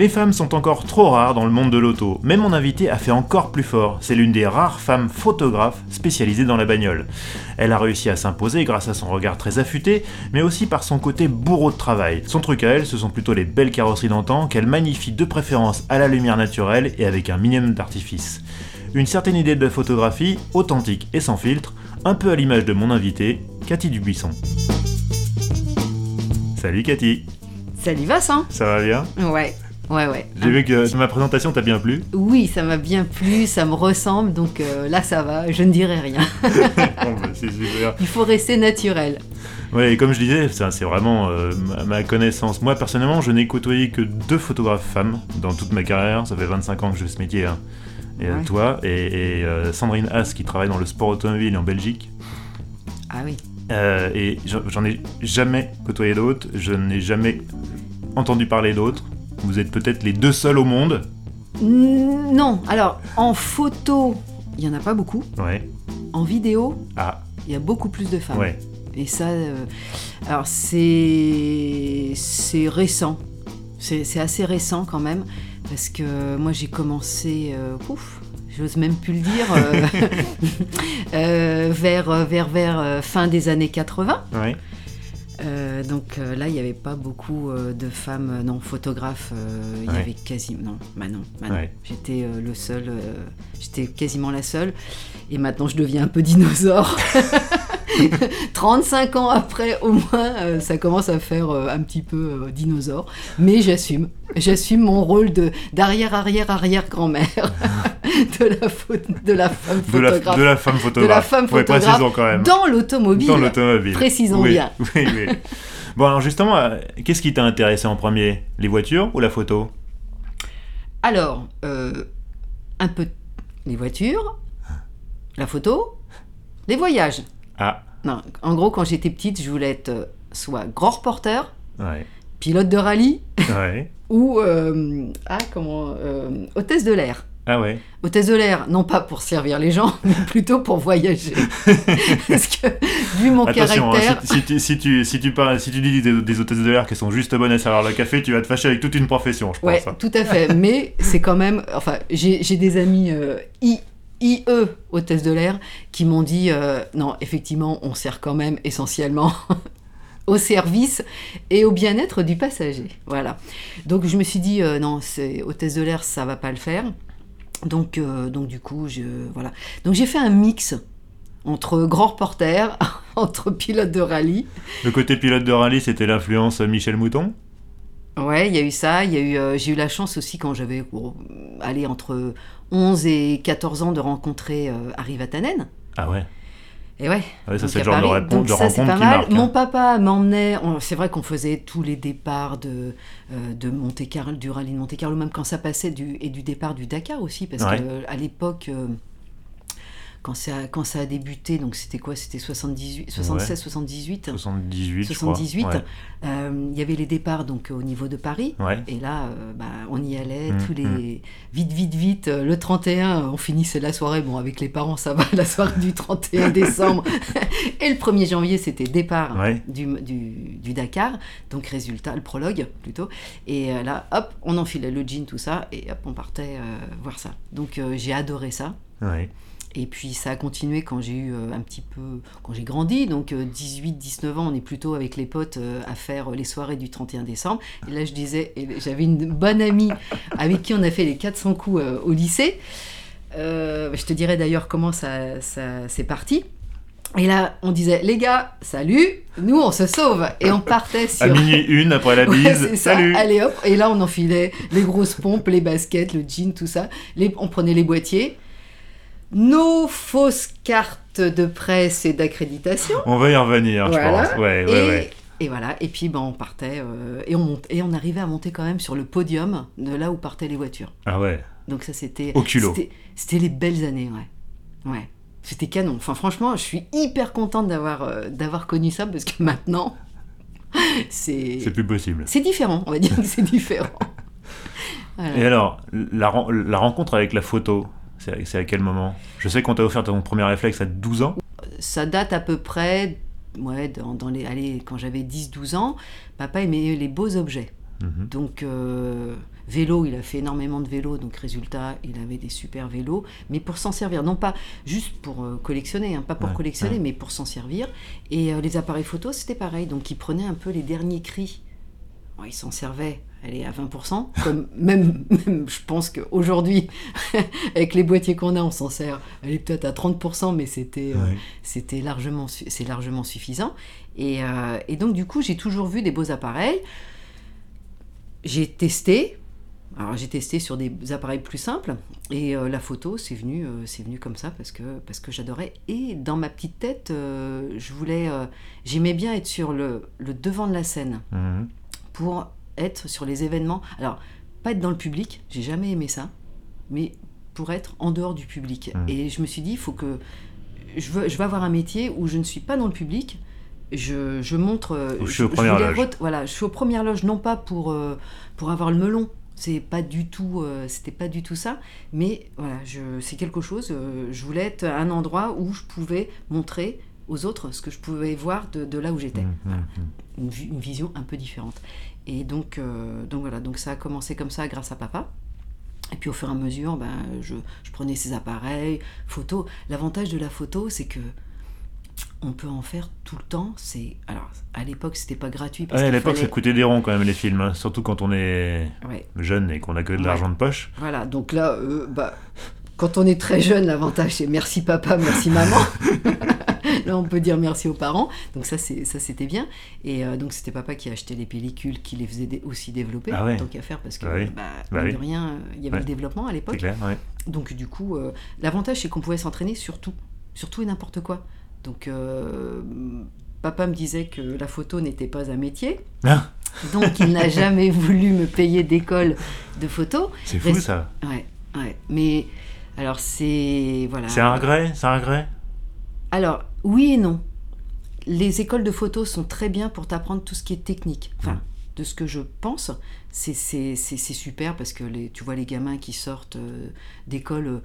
Les femmes sont encore trop rares dans le monde de l'auto, mais mon invité a fait encore plus fort. C'est l'une des rares femmes photographes spécialisées dans la bagnole. Elle a réussi à s'imposer grâce à son regard très affûté, mais aussi par son côté bourreau de travail. Son truc à elle, ce sont plutôt les belles carrosseries d'antan qu'elle magnifie de préférence à la lumière naturelle et avec un minimum d'artifice. Une certaine idée de photographie, authentique et sans filtre, un peu à l'image de mon invité, Cathy Dubuisson. Salut Cathy Salut Vincent Ça va bien? Ouais. Ouais, ouais. J'ai vu que ma présentation t'a bien plu. Oui, ça m'a bien plu, ça me ressemble, donc euh, là ça va, je ne dirai rien. bon, bah, c'est super. Il faut rester naturel. Oui, et comme je disais, ça, c'est vraiment euh, ma, ma connaissance. Moi, personnellement, je n'ai côtoyé que deux photographes femmes dans toute ma carrière. Ça fait 25 ans que je fais ce métier. hein. Et euh, Ouais. toi, et, et, euh, Sandrine Haas, qui travaille dans le sport automobile en Belgique. Ah oui. Euh, et j'en ai jamais côtoyé d'autres. Je n'ai jamais entendu parler d'autres. Vous êtes peut-être les deux seuls au monde. Non, alors en photo, il n'y en a pas beaucoup. Ouais. En vidéo, Ah, il y a beaucoup plus de femmes. ouais. Et ça, euh, alors c'est c'est récent. C'est c'est assez récent quand même, parce que moi j'ai commencé, euh, ouf, j'ose même plus le dire, euh, euh, vers, vers, vers fin des années 80. Ouais. Euh, donc euh, là, il n'y avait pas beaucoup euh, de femmes non photographes. Il y avait quasiment non, bah non, bah non. Ouais. J'étais le seul, j'étais quasiment la seule. Et maintenant, je deviens un peu dinosaure. 35 ans après, au moins, ça commence à faire un petit peu dinosaure. Mais j'assume, j'assume mon rôle de d'arrière arrière arrière grand-mère de la faute de la femme De la, photographe de la femme photographe. femme Ouais, photographe précisons quand même. dans l'automobile. Dans l'automobile. Précisons Oui, bien. Oui, oui. Bon, alors justement, euh, qu'est-ce qui t'a intéressé en premier? Les voitures ou la photo? Alors, euh, un peu les voitures, la photo, les voyages. Ah, Non, en gros, quand j'étais petite, je voulais être euh, soit grand reporter, ouais. pilote de rallye Ouais. ou euh, ah comment euh, hôtesse de l'air. Ah ouais. Hôtesse de l'air, non pas pour servir les gens, mais plutôt pour voyager. Parce que vu mon Attention, hein, caractère, si, si tu, si, tu, si, tu parles, si tu dis des, des hôtesses de l'air qui sont juste bonnes à servir le café, tu vas te fâcher avec toute une profession, je pense. Ouais, hein. tout à fait. Mais c'est quand même. Enfin, j'ai des amis euh, I- IE, hôtesse de l'air, qui m'ont dit euh, non, effectivement, on sert quand même essentiellement au service et au bien-être du passager. Voilà. Donc je me suis dit euh, non, c'est hôtesse de l'air, ça va pas le faire. Donc, euh, donc du coup, je, voilà. Donc j'ai fait un mix entre grand reporter, entre pilote de rallye. Le côté pilote de rallye, c'était l'influence Michel Mouton? Ouais, il y a eu ça. Il y a eu, euh, j'ai eu la chance aussi quand j'avais oh, entre 11 et 14 ans de rencontrer euh, Harry Vatanen. Ah ouais. Et ouais. Ah ouais, ça donc c'est le genre de, Paris. répon- Donc de ça, c'est rencontre pas qui mal. marque. Mon hein. papa m'emmenait. C'est vrai qu'on faisait tous les départs de, euh, de Monte Carlo, du rallye de Monte Carlo, même quand ça passait du, et du départ du Dakar aussi, parce Ouais. que euh, à l'époque. euh, quand ça, a- quand ça a débuté, donc c'était quoi C'était 78, 76, 78 78, je 78. crois. Euh, Il y avait les départs donc au niveau de Paris. Ouais. ouais. Et là, euh, bah, on y allait, Mm, tous les... Vite, vite, vite. euh, Le 31, on finissait la soirée. Bon, avec les parents, ça va, la soirée du 31 décembre. Et le 1er janvier, c'était départ Ouais. du, du, du Dakar. Donc, résultat, le prologue, plutôt. Et euh, là, hop, on enfilait le jean, tout ça. Et hop, on partait euh, voir ça. Donc, euh, j'ai adoré ça. Ouais. Et puis ça a continué quand j'ai eu euh, un petit peu, quand j'ai grandi, donc 18-19 ans, on est plutôt avec les potes euh, à faire les soirées du 31 décembre. Et là je disais, j'avais une bonne amie avec qui on a fait les 400 coups euh, au lycée. Euh, je te dirai d'ailleurs comment ça, ça c'est parti. Et là on disait, les gars, salut, nous on se sauve. Et on partait sur... À minuit une, après la bise, salut Allez hop, et là on enfilait les grosses pompes, les baskets, le jean, tout ça. Les, on prenait les boîtiers. Nos fausses cartes de presse et d'accréditation. On va y revenir, Voilà. je pense. Ouais, ouais, et ouais. Et voilà, et puis ben, on partait, euh, et, on monte, et on arrivait à monter quand même sur le podium de là où partaient les voitures. Ah ouais. Donc ça c'était... Au culot. c'était- les belles années, ouais. Ouais. C'était canon. Enfin franchement, je suis hyper contente d'avoir euh, d'avoir connu ça parce que maintenant, c'est... C'est plus possible. C'est différent, on va dire que c'est différent. Voilà. Et alors, la rencontre avec la photo, c'est à quel moment? Je sais qu'on t'a offert ton premier réflexe à 12 ans. ça date à peu près, ouais, dans, dans les, allez, quand j'avais 10-12 ans, papa aimait les beaux objets. Mhm. Donc, euh, vélo, il a fait énormément de vélo, donc résultat, il avait des super vélos, mais pour s'en servir, non pas juste pour euh, collectionner, hein, pas pour Ouais, collectionner, ouais. mais pour s'en servir. Et euh, les appareils photo, c'était pareil, donc il prenait un peu les derniers cris. Bon, il s'en servait, allez, à 20%, comme même, même je pense qu'aujourd'hui, avec les boîtiers qu'on a, on s'en sert, elle est peut-être à 30%, mais c'était... euh, c'était largement, c'est largement suffisant. Et, euh, et donc, du coup, j'ai toujours vu des beaux appareils. J'ai testé. Alors, j'ai testé sur des appareils plus simples. Et euh, la photo, c'est venu, c'est venu comme ça parce que, parce que j'adorais. Et dans ma petite tête, je voulais. J'aimais bien être sur le, le devant de la scène Mhm. Pour être sur les événements. Alors, pas être dans le public, j'ai jamais aimé ça, mais pour être en dehors du public. Mm. Et je me suis dit, il faut que. Je veux, je veux avoir un métier où je ne suis pas dans le public. Je, je montre. euh, je suis aux premières loges. Voilà, je suis aux premières loges, non pas pour, euh, pour avoir le melon. C'est pas du tout, euh, c'était pas du tout ça, mais voilà, je, c'est quelque chose. euh, je voulais être à un endroit où je pouvais montrer aux autres ce que je pouvais voir de, de là où j'étais. Mhm, Voilà mhm. une, vi- une vision un peu différente. Et donc, euh, donc voilà, donc ça a commencé comme ça grâce à papa. Et puis au fur et à mesure, ben, je, je prenais ces appareils, photos. L'avantage de la photo, c'est que on peut en faire tout le temps. C'est alors à l'époque, c'était pas gratuit. Parce Ouais, à l'époque, ça coûtait des ronds quand même les films, hein. surtout quand on est Ouais, jeune et qu'on a que de Ouais. l'argent de poche. voilà, donc là, euh, bah, quand on est très jeune, l'avantage c'est merci papa, merci maman. là, on peut dire merci aux parents. Donc ça, c'était bien. Et euh, donc c'était papa qui achetait les pellicules, qui les faisait aussi développer. Ah ouais. Tant qu'à faire, parce que Bah oui. bah, Bah oui. de rien, euh, il y avait Ouais. le développement à l'époque. ouais. Donc du coup, euh, l'avantage c'est qu'on pouvait s'entraîner sur tout, sur tout et n'importe quoi. Donc euh, papa me disait que la photo n'était pas un métier. Ah, Donc il n'a jamais voulu me payer d'école de photo. c'est fou Reste- ça. Ouais, ouais. Mais alors c'est voilà. C'est un regret C'est un regret? Alors oui et non. Les écoles de photo sont très bien pour t'apprendre tout ce qui est technique. Enfin, Mm. de ce que je pense, c'est super parce que les, tu vois les gamins qui sortent euh, d'écoles euh,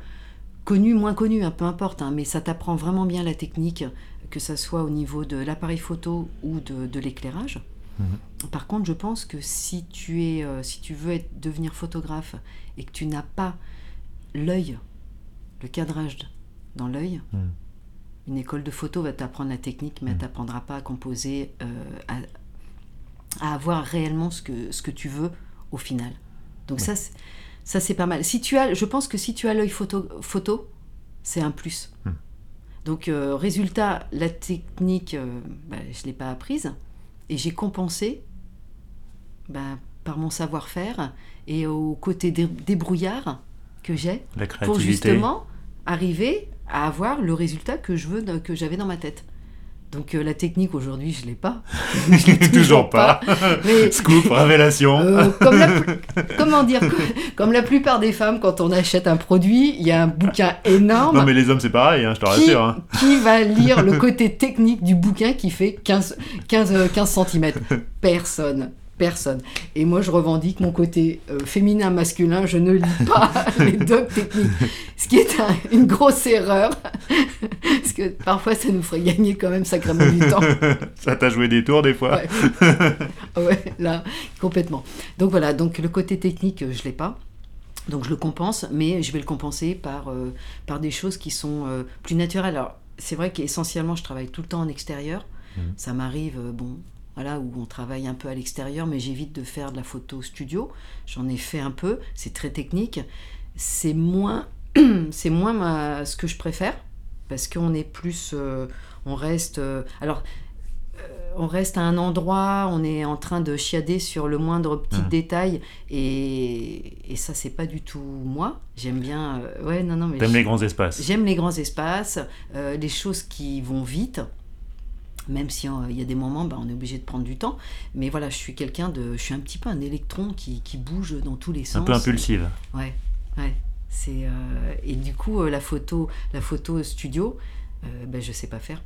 connues, moins connues, hein, peu importe, hein, mais ça t'apprend vraiment bien la technique, que ça soit au niveau de l'appareil photo ou de, de l'éclairage. Mhm. Par contre, je pense que si tu, es, euh, si tu veux être, devenir photographe et que tu n'as pas l'œil, le cadrage dans l'œil, Mm. Une école de photo va t'apprendre la technique, mais elle Mm. t'apprendra pas à composer, euh, à, à avoir réellement ce que, ce que tu veux au final. Donc ça, c'est- ça c'est pas mal. Si tu as, je pense que si tu as l'œil photo, photo c'est un plus. Mm. Donc euh, résultat, la technique, euh, bah, je l'ai pas apprise et j'ai compensé bah, par mon savoir-faire et au côté dé- débrouillard que j'ai pour justement arriver à avoir le résultat que je veux, que j'avais dans ma tête. Donc euh, la technique aujourd'hui, je l'ai pas. Je l'ai toujours pas. Mais Scoop, révélation. euh, comme la pl- comment dire, comme, la plupart des femmes, quand on achète un produit, il y a un bouquin énorme. non mais les hommes c'est pareil, hein, je te rassure. hein. qui va lire le côté technique du bouquin qui fait 15, 15, euh, 15 cm Personne. Personne. Et moi, je revendique mon côté euh, féminin, masculin. Je ne lis pas les docs techniques. Ce qui est un- une grosse erreur. Parce que parfois, ça nous ferait gagner quand même sacrément du temps. Ça t'a joué des tours des fois. Ouais. Ouais, là, complètement. Donc voilà, donc le côté technique, euh, je l'ai pas. Donc je le compense, mais je vais le compenser par, euh, par des choses qui sont euh, plus naturelles. Alors, c'est vrai qu'essentiellement, je travaille tout le temps en extérieur. Mhm. Ça m'arrive, bon, voilà, où on travaille un peu à l'extérieur, mais j'évite de faire de la photo studio. J'en ai fait un peu, c'est très technique. C'est moins, c'est moins ma- ce que je préfère, parce qu'on est plus, euh, on reste, euh, alors, euh, on reste à un endroit, on est en train de chiader sur le moindre petit Mhm. détail, et, et ça, c'est pas du tout moi. J'aime bien, ouais, non, non, mais T'aimes je- les grands espaces. J'aime les grands espaces, les choses qui vont vite. Même si euh, il y a des moments, bah, on est obligé de prendre du temps. Mais voilà, je suis quelqu'un de, je suis un petit peu un électron qui, qui bouge dans tous les sens. Un peu impulsive. Ouais, ouais. C'est euh, et du coup euh, la photo, la photo studio, euh, ben, je sais pas faire.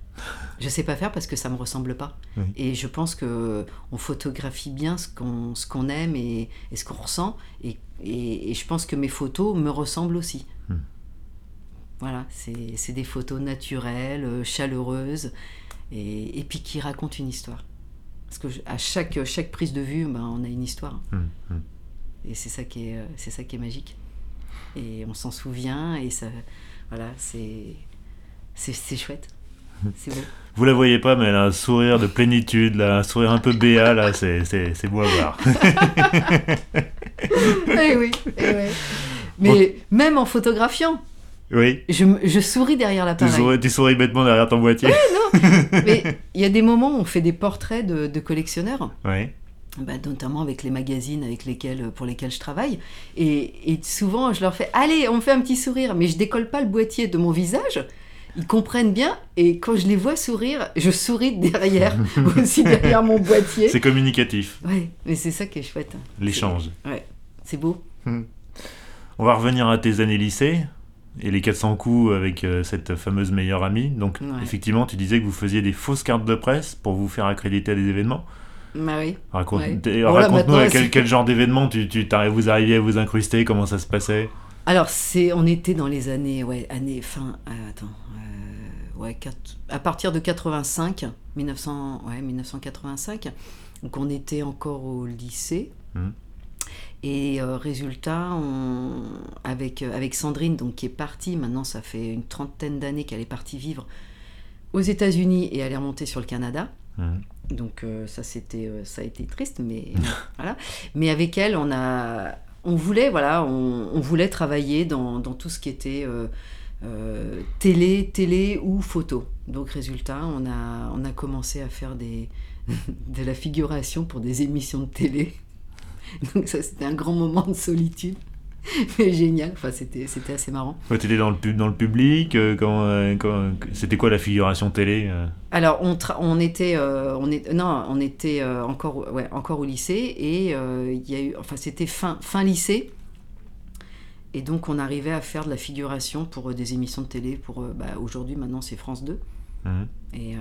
Je sais pas faire parce que ça me ressemble pas. Oui. Et je pense que on photographie bien ce qu'on ce qu'on aime et, et ce qu'on ressent. Et, et, et je pense que mes photos me ressemblent aussi. Hmm. Voilà, c'est des photos naturelles, euh, chaleureuses et, et puis qui racontent une histoire. Parce que je- à chaque chaque prise de vue, ben, on a une histoire. Hum, hum. Et c'est ça qui est, euh, c'est ça qui est magique. Et on s'en souvient et ça, voilà, c'est, c'est, c'est chouette. C'est beau. Vous la voyez pas, mais elle a un sourire de plénitude, là, un sourire un peu béat, là, c'est, c'est, c'est beau à voir. Eh oui, eh ouais. Mais même en photographiant, Oui, je, souris derrière tu l'appareil. souris, tu souris bêtement derrière ton boîtier. Mais il y a des moments où on fait des portraits de, de collectionneurs. Oui, bah, notamment avec les magazines avec lesquels, pour lesquels je travaille. Et, et souvent, je leur fais Allez, on fait un petit sourire, mais je décolle pas le boîtier de mon visage. Ils comprennent bien, et quand je les vois sourire, je souris derrière, aussi derrière mon boîtier. c'est communicatif, Ouais, mais c'est ça qui est chouette. l'échange. Ouais, c'est beau. On va revenir à tes années lycée et les 400 coups avec euh, cette fameuse meilleure amie. Donc, Ouais. effectivement, tu disais que vous faisiez des fausses cartes de presse pour vous faire accréditer à des événements. Bah oui. Raconte, Ouais. t- Bon, là, raconte-nous à quel, genre d'événement tu, tu, vous arriviez à vous incruster, comment ça se passait? Alors, c'est, on était dans les années, ouais, années, fin, euh, attends, euh, ouais, à partir de 85, 1900, ouais, 1985, donc on était encore au lycée. Mhm. Et euh, résultat, on, avec, euh, avec Sandrine, donc qui est partie, maintenant ça fait une trentaine d'années qu'elle est partie vivre aux États-Unis et elle est remontée sur le Canada. Mhm. Donc euh, ça c'était ça a été triste mais voilà. Mais avec elle on a on voulait voilà on, on voulait travailler dans, dans tout ce qui était euh, télé télé ou photo. Donc résultat on a on a commencé à faire des de la figuration pour des émissions de télé. Donc ça c'était un grand moment de solitude. Mais génial, enfin c'était c'était assez marrant. Tu étais dans le, pub- dans le public euh, quand, euh, quand- C'était quoi la figuration télé euh Alors on, tra- on était euh, on est non on était euh, encore au- ouais, encore au lycée et euh, il y a eu enfin c'était fin fin lycée et donc on arrivait à faire de la figuration pour euh, des émissions de télé pour euh, bah, aujourd'hui maintenant c'est France 2 Mhm. et euh,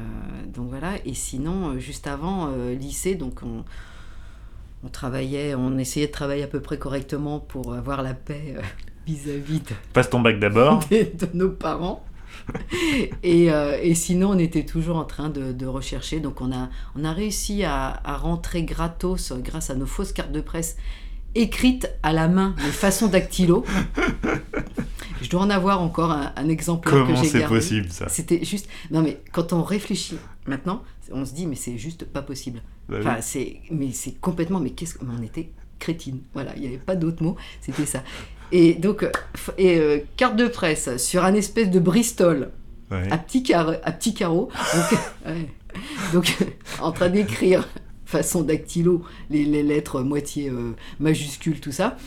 donc voilà et sinon euh, juste avant euh, lycée donc on on travaillait on essayait de travailler à peu près correctement pour avoir la paix euh, vis-à-vis de, Passe ton bac d'abord. de, de nos parents. et, euh, et sinon, on était toujours en train de, de rechercher. Donc, on a, on a réussi à, à rentrer gratos euh, grâce à nos fausses cartes de presse écrites à la main de façon dactylo. Je dois en avoir encore un, que Comment j'ai c'est gardé. possible ça? C'était juste. Non, mais quand on réfléchit maintenant, on se dit, mais c'est juste pas possible. Bah oui. Enfin, c'est, mais c'est complètement, mais qu'est-ce que, mais on était crétine. Voilà, il n'y avait pas d'autre mot, c'était ça. Et donc, euh, et, euh, carte de presse sur un espèce de Bristol Ouais. à petit carreau, à petit carreau. Donc, ouais. Donc, en train d'écrire façon dactylo les, les lettres moitié euh, majuscules, tout ça.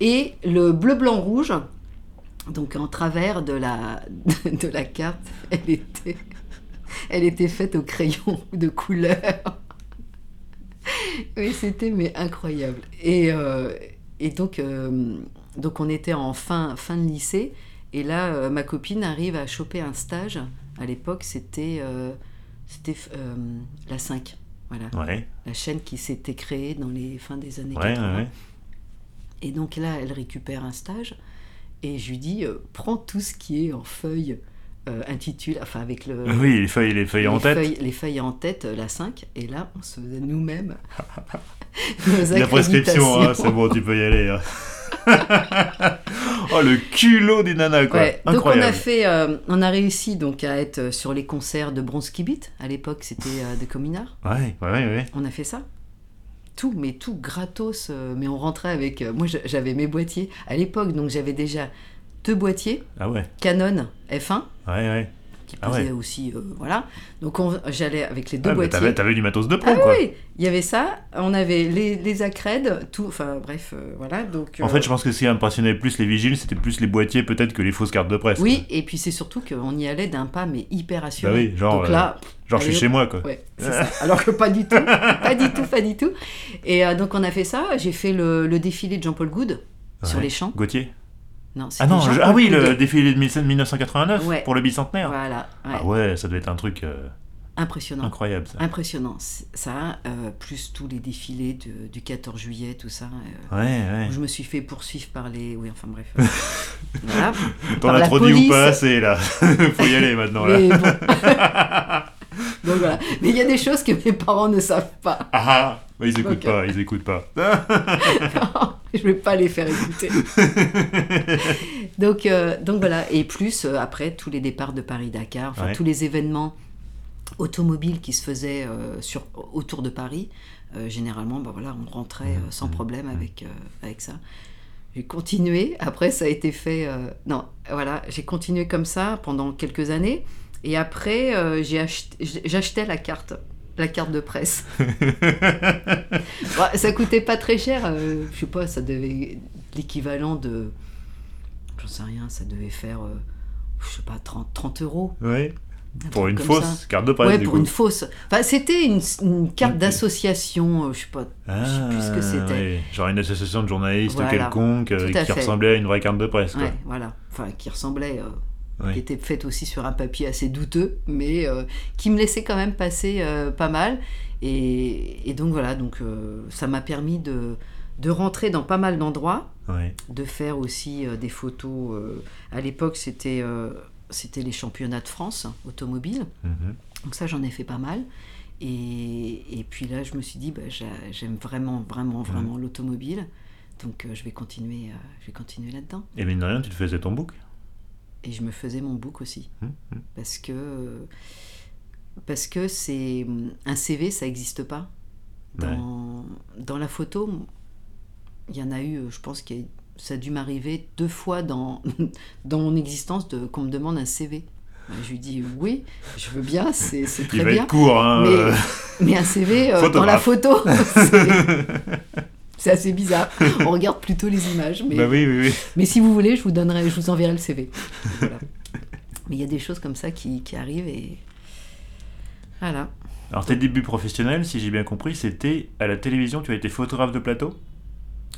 Et le bleu, blanc, rouge. Donc en travers de la, de la carte, elle était, elle était faite au crayon de couleur. Oui, c'était mais incroyable. Et, euh, et donc, euh, donc on était en fin, fin de lycée. Et là, euh, ma copine arrive à choper un stage. À l'époque, c'était c'était la 5. Voilà, Ouais, la chaîne qui s'était créée dans les fins des années ouais, 80. ouais. Et donc là, elle récupère un stage et je lui dis prends tout ce qui est en feuille euh, intitulé, enfin avec le, Oui, les feuilles, les feuilles en tête. feuilles- les feuilles en tête, euh, la 5. Et là, on se faisait nous-mêmes La prescription, hein, c'est bon, tu peux y aller. hein. oh, le culot des nanas, quoi. Ouais, donc on a fait, euh, on a réussi donc à être euh, sur les concerts de Bronski Beat. À l'époque, c'était euh, de Cominard. Ouais, ouais, ouais. On a fait ça. Tout, mais tout gratos. euh, mais on rentrait avec. moi, j'a- j'avais mes boîtiers à l'époque, donc j'avais déjà deux boîtiers Ah ouais, Canon F1 ouais, ouais. qui Ah ouais. aussi, euh, voilà. Donc on- j'allais avec les deux Ah, boîtiers. t'avais, t'avais du matos de pro, Ah quoi. oui, il y avait ça. On avait les, les accrèdes, tout. Enfin bref, euh, voilà. Donc. En euh, fait, je pense que ce qui impressionnait plus les vigiles, c'était plus les boîtiers peut-être que les fausses cartes de presse. Oui, et puis c'est surtout qu'on y allait d'un pas mais hyper assuré. Bah oui, genre, Donc là. Genre, je suis chez moi, quoi. Ouais, ça. Alors que pas du tout, pas du tout, pas du tout. Et euh, donc on a fait ça. J'ai fait le, le défilé de Jean-Paul Goud sur les champs. Gauthier? Non, Ah non, je- Jean-Paul ah oui, le défilé de 1989 Ouais. pour le bicentenaire. Voilà, ouais. Ah ouais, ça doit être un truc euh, impressionnant. incroyable, ça. Impressionnant. Ça, euh, plus tous les défilés de- du 14 juillet, tout ça. euh, Ouais, ouais. où je me suis fait poursuivre par les. Oui, enfin bref. voilà. T'en as trop dit ou pas assez, là? Faut y aller maintenant, là. Mais bon. Donc voilà. Mais il y a des choses que mes parents ne savent pas. Ah ah bah, Ils écoutent Ok. pas, ils écoutent pas. je vais pas les faire écouter. donc, euh, donc voilà. Et plus, euh, après, tous les départs de Paris-Dakar, enfin Ouais. tous les événements automobiles qui se faisaient euh, sur, autour de Paris, généralement, bah voilà, on rentrait sans problème avec, avec ça. J'ai continué. Après, ça a été fait. non, voilà, j'ai continué comme ça pendant quelques années. Et après, euh, j'achetais la carte, la carte de presse. Ouais, ça coûtait pas très cher. euh, je sais pas, ça devait l'équivalent de, j'en sais rien, ça devait faire, euh, je sais pas, 30, 30 euros. Un Pour une fausse ça. carte de presse, ouais, du pour coup. une fausse. Enfin, c'était une, une carte d'association, euh, je sais pas, je sais plus ce que Ah, c'était. ouais. Genre une association de journalistes Voilà. quelconque euh, qui fait. ressemblait à une vraie carte de presse. Quoi. Ouais, voilà. Enfin, qui ressemblait, qui était faite aussi sur un papier assez douteux, mais euh, qui me laissait quand même passer euh, pas mal. Et, et donc voilà, donc euh, ça m'a permis de, de rentrer dans pas mal d'endroits. De faire aussi des photos. à l'époque, c'était c'était les championnats de France automobiles. Mhm. Donc ça, j'en ai fait pas mal. Et, et puis là, je me suis dit, bah, j'a- j'aime vraiment, vraiment, vraiment l'automobile. Donc je vais continuer, je vais continuer là-dedans. Et mine de rien, tu te faisais ton book Et je me faisais mon book aussi. Mhm. Parce que parce que c'est un CV, ça n'existe pas. Dans, dans la photo, il y en a eu, je pense que ça a dû m'arriver deux fois dans, dans mon existence de, qu'on me demande un CV. Je lui dis oui, je veux bien, c'est, très Il va bien. être court, hein. Mais, euh. mais un CV euh, dans la photo, c'est, assez bizarre. On regarde plutôt les images. Mais, Bah oui, oui, oui. mais si vous voulez, je vous, donnerai, je vous enverrai le CV. Voilà. Mais il y a des choses comme ça qui, qui arrivent et voilà. Alors tes débuts professionnels, si j'ai bien compris, c'était à la télévision, tu as été photographe de plateau?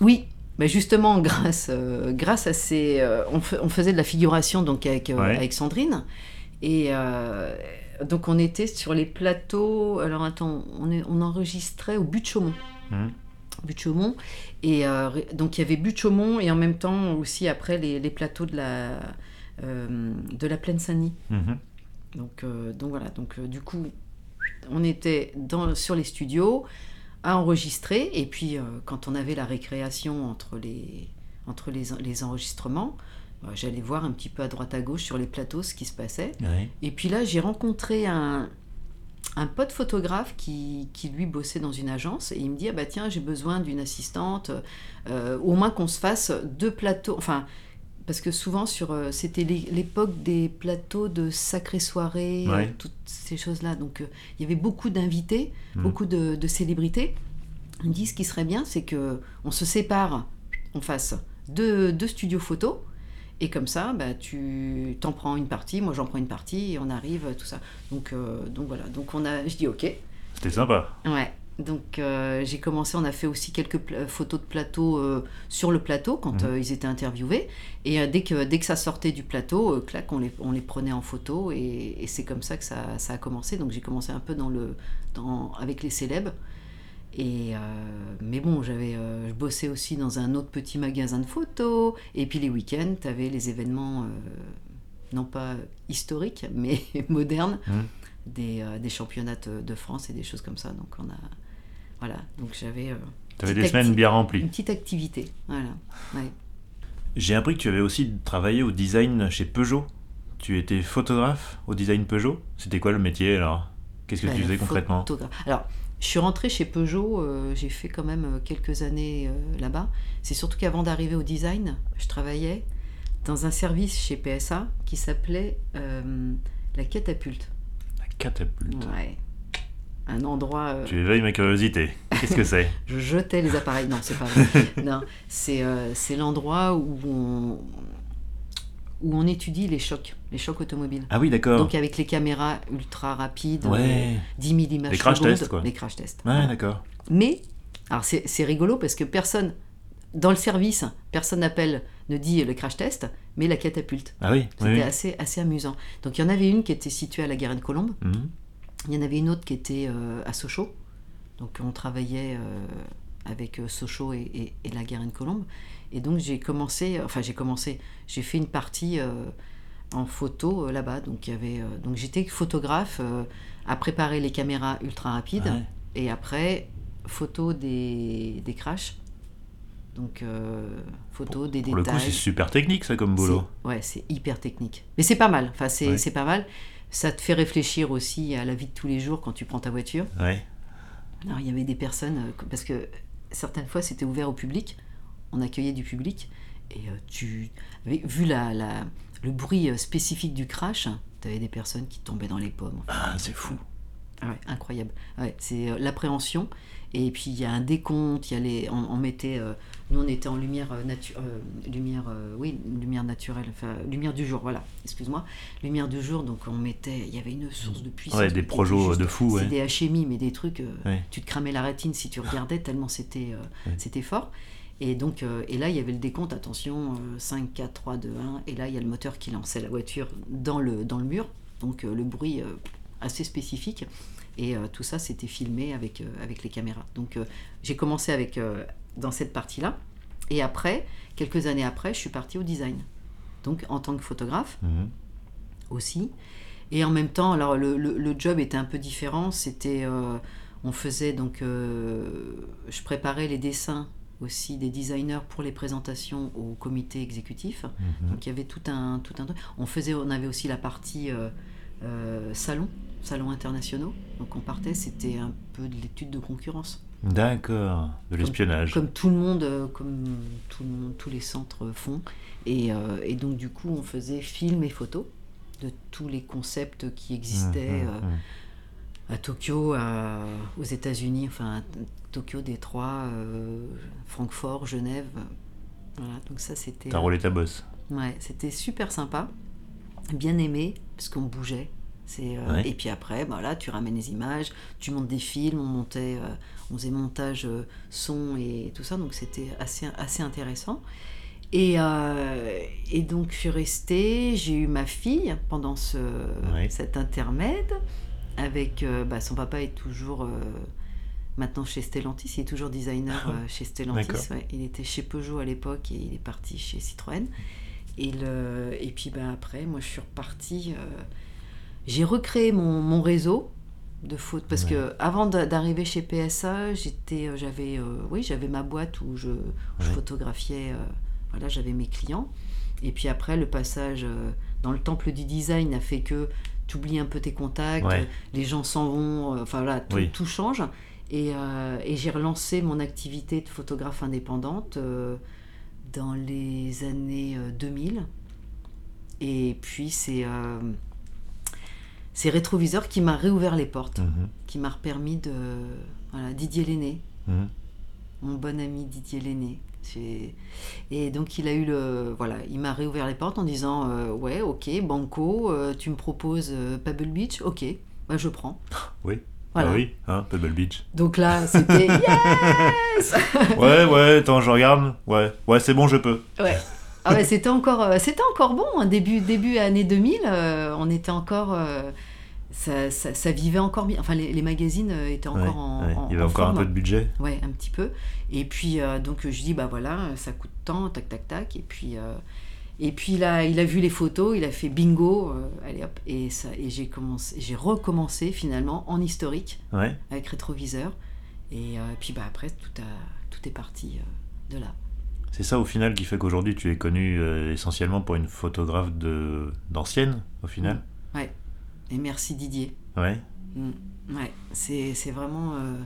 Oui, mais justement, grâce, euh, grâce à ces. euh, on, fa- on faisait de la figuration donc avec, euh, Ouais. avec Sandrine. Et euh, donc, on était sur les plateaux. Alors, attends, on, est- on enregistrait au but de Chaumont. Mhm. But de Chaumont. Et euh, donc, il y avait but de Chaumont et en même temps aussi après les, les plateaux de la, euh, de la Plaine Saint-Denis. Mhm. Donc, euh, donc voilà, donc du coup, on était dans, sur les studios à enregistrer, et puis quand on avait la récréation entre les, entre les, les enregistrements, bah, j'allais voir un petit peu à droite à gauche sur les plateaux ce qui se passait. Ouais. Et puis là, j'ai rencontré un, un pote photographe qui, qui, lui bossait dans une agence, et il me dit, ah bah tiens, j'ai besoin d'une assistante, euh, au moins qu'on se fasse deux plateaux, enfin, parce que souvent sur euh, c'était l'é- l'époque des plateaux de sacrées soirées, euh, toutes ces choses-là. Donc euh, il y avait beaucoup d'invités, Mm. beaucoup de, de célébrités. Il me dit ce qui serait bien, c'est que on se sépare, on fasse deux, deux studios photos. Et comme ça, bah, tu t'en prends une partie, moi j'en prends une partie, et on arrive, tout ça. Donc, euh, donc voilà, donc on a, je dis ok, C'était sympa. Ouais. Donc euh, j'ai commencé, on a fait aussi quelques photos de plateau euh, sur le plateau quand Mhm. euh, ils étaient interviewés. Et euh, dès, que, dès que ça sortait du plateau, euh, clac, on les, on les prenait en photo. Et, et c'est comme ça que ça, ça a commencé. Donc j'ai commencé un peu dans le, dans, avec les célèbres. Et, euh, mais bon, j'avais, euh, je bossais aussi dans un autre petit magasin de photos. Et puis les week-ends, tu avais les événements, euh, non pas historiques, mais modernes, Mhm. des, des championnats de France et des choses comme ça. Donc on a, voilà, donc j'avais Tu avais des semaines bien une remplies. petite activité. Voilà. Ouais. J'ai appris que tu avais aussi travaillé au design chez Peugeot. Tu étais photographe au design Peugeot? C'était quoi le métier alors? Qu'est-ce que Bah, tu faisais concrètement? photographe. Alors, je suis rentrée chez Peugeot, euh, j'ai fait quand même euh, quelques années euh, là-bas. C'est surtout qu'avant d'arriver au design, je travaillais dans un service chez PSA qui s'appelait euh, la catapulte. La catapulte. Ouais. Un endroit. Tu éveilles ma curiosité. Qu'est-ce que c'est? Je jetais les appareils. Non, c'est pas vrai. non, c'est c'est l'endroit où on, où on étudie les chocs, les chocs automobiles. Ah oui, d'accord. Donc avec les caméras ultra rapides, euh, Ouais. 10 000 images Les crash tests, quoi. Les crash tests. Ouais, d'accord. Mais, alors c'est rigolo parce que personne, dans le service, personne n'appelle, ne dit le crash test, mais la catapulte. Ah oui. C'était oui. assez, assez amusant. Donc il y en avait une qui était située à la Garenne-Colombe, Mhm. il y en avait une autre qui était euh, à Sochaux. Donc on travaillait euh, avec euh, Sochaux et, et, et la Garenne-Colombe. Et donc j'ai commencé, enfin j'ai commencé, j'ai fait une partie euh, en photo euh, là-bas. Donc il y avait, donc j'étais photographe à préparer les caméras ultra rapides Ouais. et après photo des, des crashs. Donc euh, photo des Pour le coup, c'est super technique, ça, comme boulot. Ouais, c'est hyper technique. Mais c'est pas mal. Enfin, c'est Ouais. pas mal. Ça te fait réfléchir aussi à la vie de tous les jours quand tu prends ta voiture. Ouais. Alors, il y avait des personnes, parce que certaines fois, c'était ouvert au public. On accueillait du public. Et euh, tu. avec- Vu la, la- le bruit euh, spécifique du crash, tu avais des personnes qui tombaient dans les pommes. Ah, c'est fou. Ah ouais, incroyable. Ouais, c'est euh, l'appréhension. Et puis il y a un décompte, il y a les, on, on mettait, euh, nous on était en lumière euh, natu- euh, lumière, euh, oui, lumière naturelle, enfin lumière du jour, voilà. Excuse-moi, lumière du jour. Donc on mettait, il y avait une source de puissance. Ouais, des projos juste- de fou, ouais. C'est des HMI, mais des trucs, euh, Ouais. tu te cramais la rétine si tu regardais tellement c'était, c'était fort. Et donc, euh, et là, il y avait le décompte, attention, euh, 5, 4, 3, 2, 1. Et là, il y a le moteur qui lançait la voiture dans le, dans le mur. Donc, euh, le bruit assez spécifique. Et tout ça, c'était filmé avec, avec les caméras. Donc, j'ai commencé avec, dans cette partie-là. Et après, quelques années après, je suis partie au design. Donc, en tant que photographe Mhm. aussi. Et en même temps, alors le, le- le job était un peu différent. C'était, euh, on faisait donc, euh, je préparais les dessins aussi des designers pour les présentations au comité exécutif. Mhm. Donc il y avait tout un, tout un truc. On faisait, on avait aussi la partie euh, salon, salon internationaux. Donc on partait, c'était un peu de l'étude de concurrence. D'accord. De l'espionnage. Comme tout le monde, euh, comme tout le monde, tous les centres font. Et, euh, et donc du coup, on faisait film et photos de tous les concepts qui existaient Mhm, euh, mhm. à Tokyo, à- aux États-Unis, enfin à Tokyo, Détroit, euh, Francfort, Genève. Voilà, donc ça c'était. T'as roulé ta bosse. Ouais, c'était super sympa, bien aimé, parce qu'on bougeait. Euh, Ouais. Et puis après, bah là, tu ramènes les images, tu montes des films, on montait, euh, on faisait montage euh, son et tout ça, donc c'était assez, assez intéressant. Et, et donc je suis restée, j'ai eu ma fille pendant ce, Ouais. cet intermède, avec bah, son papa est toujours maintenant chez Stellantis, il est toujours designer euh, chez Stellantis. Ouais. Il était chez Peugeot à l'époque et il est parti chez Citroën. Et, le, et puis bah, après, moi je suis repartie. J'ai recréé mon, mon réseau de faute parce Ouais. que avant d'a- d'arriver chez PSA, j'étais, euh, j'avais, euh, oui, j'avais ma boîte où je, où je Ouais. photographiais. euh, voilà, j'avais mes clients. Et puis après, le passage euh, dans le temple du design a fait que tu oublies un peu tes contacts, Ouais. les gens s'en vont, enfin voilà, tout, Oui. tout change. Et, et j'ai relancé mon activité de photographe indépendante dans les années euh, 2000. Et puis c'est c'est Rétroviseur qui m'a réouvert les portes, Mhm, qui m'a permis de... Voilà, Didier Lenné, mhm. mon bon ami Didier Lenné. Et donc il a eu le... Voilà, il m'a réouvert les portes en disant euh, Ouais, ok, Banco, euh, tu me proposes euh, Pebble Beach, ok, bah, je prends. Oui. Voilà. Ah oui, hein, Pebble Beach. Donc là, c'était yes Ouais, ouais, attends, je regarde. Ouais, ouais, c'est bon, je peux. Ouais. Ah ouais, c'était encore, c'était encore bon. hein. Début, début année 2000, euh, on était encore, euh, ça, ça, ça vivait encore bien. Enfin, les, les magazines euh, étaient encore Ouais, en, ouais. en- Il y avait en encore un peu de budget. Ouais, un petit peu. Et puis euh, donc je dis bah voilà, ça coûte tant, tac tac tac. Et puis euh, et puis là, il a vu les photos, il a fait bingo, euh, allez hop. Et ça, et j'ai commencé, j'ai recommencé finalement en historique Ouais. avec rétroviseur. Et puis bah après tout a, tout est parti de là. C'est ça au final qui fait qu'aujourd'hui tu es connu essentiellement pour une photographe de d'ancienne au final. Ouais. Et merci Didier. Ouais. Mm. Ouais, c'est c'est vraiment, euh,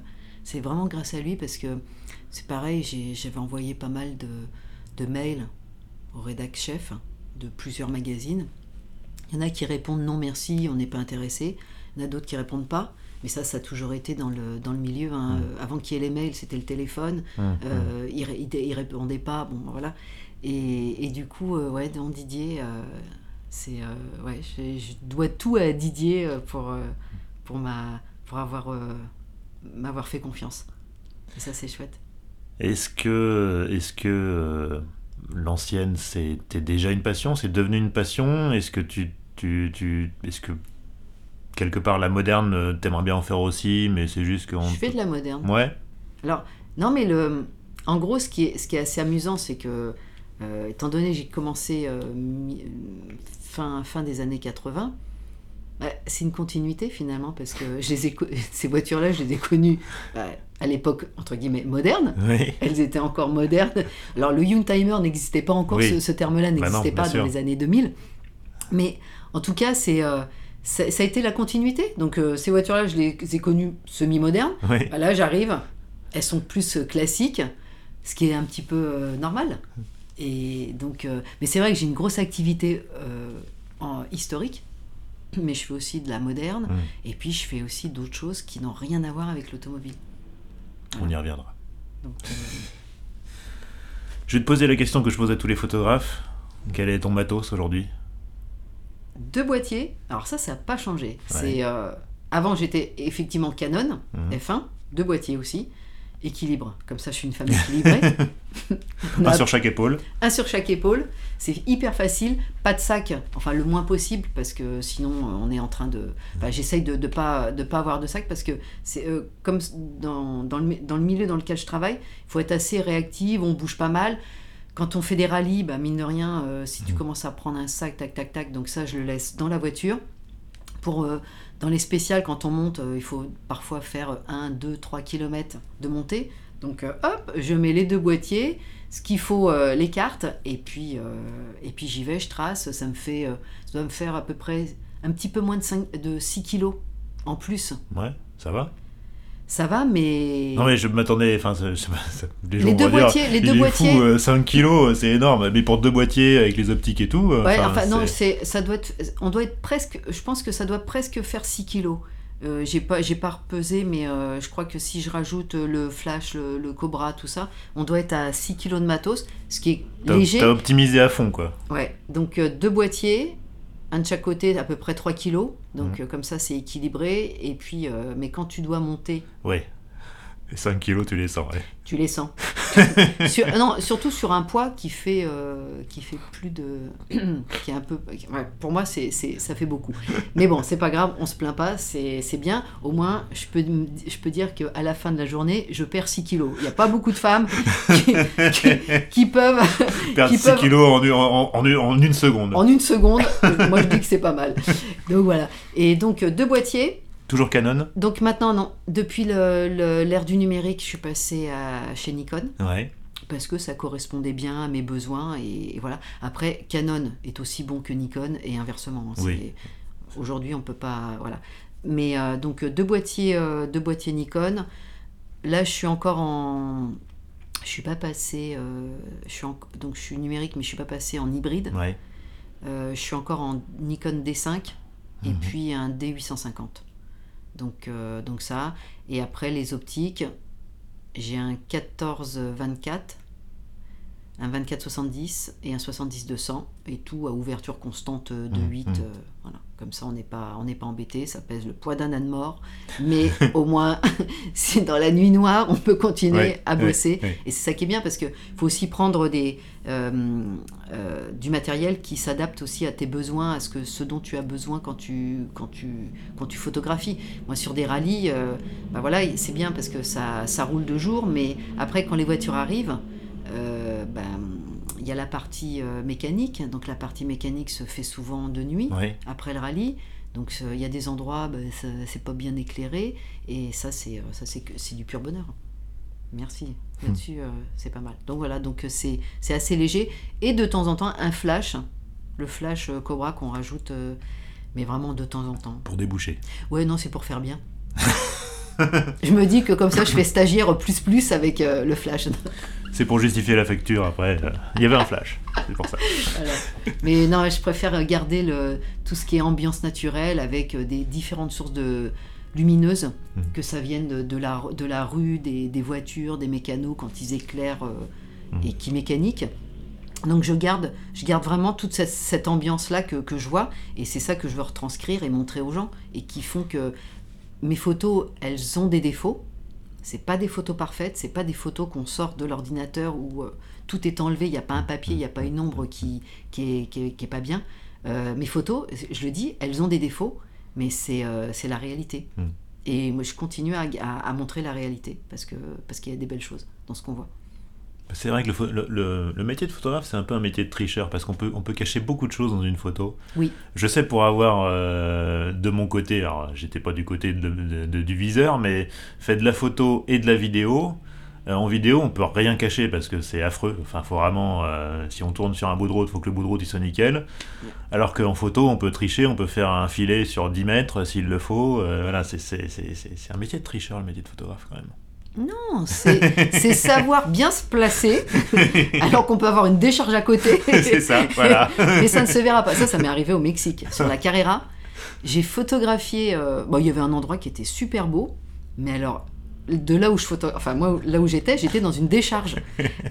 c'est vraiment grâce à lui parce que c'est pareil, j'ai- j'avais envoyé pas mal de, de mails au rédac chef de plusieurs magazines. Il y en a qui répondent non merci, on n'est pas intéressé. Il y en a d'autres qui répondent pas. Mais ça, ça a toujours été dans le, dans le milieu. hein. Euh, Avant qu'il y ait les mails, c'était le téléphone. Hum, Euh, il, ré- il, il répondait pas. Bon, voilà. Et, et du coup, euh, ouais, dans Didier, euh, c'est euh, ouais, je, je dois tout à Didier euh, pour euh, pour ma pour avoir m'avoir fait confiance. Et ça, c'est chouette. Est-ce que, est-ce que l'ancienne c'était déjà une passion C'est devenu une passion? Est-ce que tu, tu, tu, est-ce que quelque part la moderne t'aimerais bien en faire aussi, mais c'est juste qu'on. Je fais de la moderne. Ouais. Alors, non, mais le, en gros, ce qui est, ce qui est assez amusant, c'est que, euh, étant donné que j'ai commencé euh, fin, fin des années 80, bah, c'est une continuité finalement, parce que je les ai co- ces voitures-là, je les ai connues bah, à l'époque, entre guillemets, moderne. Oui. Elles étaient encore modernes. Alors, le Youngtimer n'existait pas encore, Oui. ce, ce terme-là Bah n'existait pas sûr. dans les années 2000. Mais en tout cas, c'est. euh, ça, ça a été la continuité. Donc, euh, ces voitures-là, je les ai connues semi-modernes. Oui. Bah là, j'arrive, elles sont plus classiques, ce qui est un petit peu euh, normal. Et donc, euh, mais c'est vrai que j'ai une grosse activité euh, en historique, mais je fais aussi de la moderne, et puis je fais aussi d'autres choses qui n'ont rien à voir avec l'automobile. On y reviendra. Donc, euh, Je vais te poser la question que je pose à tous les photographes. Quel est ton matos aujourd'hui? Deux boîtiers, alors ça, ça n'a pas changé. Ouais. C'est avant, j'étais effectivement Canon Mhm. F1, deux boîtiers aussi. Équilibre, comme ça je suis une femme équilibrée. A Un sur chaque épaule. un sur chaque épaule, c'est hyper facile, pas de sac, enfin le moins possible parce que sinon on est en train de, enfin, j'essaye de ne pas de pas avoir de sac parce que c'est euh, comme dans, dans, le, dans le milieu dans lequel je travaille, il faut être assez réactive, on bouge pas mal. Quand on fait des rallyes, bah, mine de rien, euh, si tu Mhm. commences à prendre un sac, tac, tac, tac, donc ça je le laisse dans la voiture. Pour, euh, dans les spéciales, quand on monte, euh, il faut parfois faire 1, 2, 3 km de montée. Donc euh, hop, je mets les deux boîtiers, ce qu'il faut, euh, les cartes, et puis, puis j'y vais, je trace. Ça me fait, ça doit me faire à peu près un petit peu moins de, 5, de 6 kilos en plus. Ouais, ça va? Ça va, mais... Non mais je m'attendais, enfin, ça- ça- ça- les gens Les deux dire, boîtiers- les deux boîtiers- fou, euh, 5 kilos, c'est énorme, mais pour deux boîtiers avec les optiques et tout. Ouais, enfin, non, ça doit être, on doit être presque, je pense que ça doit presque faire 6 kilos. Euh, j'ai pas, j'ai pas repesé, mais euh, je crois que si je rajoute le flash, le, le cobra, tout ça, on doit être à 6 kilos de matos, ce qui est léger. t'as optimisé à fond quoi. Ouais, donc deux boîtiers, un de chaque côté, à peu près 3 kilos. Donc Mhm. euh, comme ça, c'est équilibré. Et puis, euh, mais quand tu dois monter. Et 5 kilos, tu les sens, ouais. tu les sens. Sur- non, surtout sur un poids qui fait, euh, qui fait plus de, qui est un peu, ouais, pour moi, c'est, ça fait beaucoup. Mais bon, c'est pas grave, on se plaint pas, c'est, bien. Au moins, je peux, je peux dire que à la fin de la journée, je perds 6 kilos. Il n'y a pas beaucoup de femmes qui, qui- qui peuvent Perdre Qui 6 peuvent- kilos en, en- en- en une seconde. en une seconde. Moi, je dis que c'est pas mal. Donc voilà. Et donc deux boîtiers. Toujours Canon Donc maintenant, non. Depuis l'ère du numérique, je suis passée à, chez Nikon Ouais. parce que ça correspondait bien à mes besoins et, et voilà. Après, Canon est aussi bon que Nikon et inversement. Oui. Aujourd'hui, on peut pas, voilà. Mais euh, donc euh, deux boîtiers, euh, deux boîtiers Nikon. Là, je suis encore en, je suis pas passé, euh, je suis en- donc je suis numérique, mais je suis pas passé en hybride. Ouais. Euh, je suis encore en Nikon D5 et Mhm. puis un D850. Donc, euh, donc ça. Et après les optiques, j'ai un 14-24, un 24-70 et un 70-200. Et tout à ouverture constante de Mhm. 8. euh, voilà. Comme ça, on n'est pas, on n'est pas embêté. Ça pèse le poids d'un âne mort. Mais au moins, c'est dans la nuit noire, on peut continuer Ouais, à bosser. ouais. Et c'est ça qui est bien parce qu'il faut aussi prendre des, euh, euh, du matériel qui s'adapte aussi à tes besoins, à ce, que, ce dont tu as besoin quand tu, quand tu, quand tu photographies. Moi, sur des rallyes, euh, bah voilà, c'est bien parce que ça, ça roule de jour, mais après, quand les voitures arrivent, ben, il y a la partie euh, mécanique. Donc la partie mécanique se fait souvent de nuit après le rallye. Donc il y a des endroits, ben, c'est pas bien éclairé. Et ça, c'est euh, ça, c'est du pur bonheur. Merci. Là-dessus, euh, c'est pas mal. Donc voilà, donc c'est c'est assez léger. Et de temps en temps, un flash, le flash Cobra qu'on rajoute, mais vraiment de temps en temps. Pour déboucher. Ouais, non, c'est pour faire bien. je me dis que comme ça, je fais stagiaire plus plus avec euh, le flash. C'est pour justifier la facture après. euh, Il y avait un flash, c'est pour ça. Voilà. Mais non, je préfère garder le, tout ce qui est ambiance naturelle avec euh, des différentes sources de lumineuses, Mhm. que ça vienne de, de la, de la rue, des, des voitures, des mécanos quand ils éclairent euh, Mhm. et qui mécaniquent. Donc je garde, je garde vraiment toute cette, cette ambiance-là que, que je vois, et c'est ça que je veux retranscrire et montrer aux gens, et qui font que mes photos, elles ont des défauts. C'est pas des photos parfaites, c'est pas des photos qu'on sort de l'ordinateur où euh, tout est enlevé, il n'y a pas un papier, il n'y a pas une ombre qui, qui, est, qui, est, qui est pas bien. Euh, mes photos, je le dis, elles ont des défauts, mais c'est euh, la réalité. Mm. Et moi, je continue à, à- à montrer la réalité, parce que parce qu'il y a des belles choses dans ce qu'on voit. C'est vrai que le, métier de photographe, c'est un peu un métier de tricheur parce qu'on peut, on peut cacher beaucoup de choses dans une photo. Oui. Je sais pour avoir euh, de mon côté, alors j'étais pas du côté de- de- de- du viseur, mais fait de la photo et de la vidéo. Euh, en vidéo, on peut rien cacher parce que c'est affreux. Enfin, faut vraiment, euh, si on tourne sur un bout de route, faut que le bout de route il soit nickel. Alors qu'en photo, on peut tricher, on peut faire un filet sur 10 mètres s'il le faut. Euh, voilà, c'est un métier de tricheur, le métier de photographe quand même. Non, c'est savoir bien se placer, alors qu'on peut avoir une décharge à côté. c'est ça, voilà. Mais ça ne se verra pas. Ça, ça m'est arrivé au Mexique, sur la Carrera. J'ai photographié. euh, bon, il y avait un endroit qui était super beau, mais alors de là où je photo, enfin moi là où j'étais, j'étais dans une décharge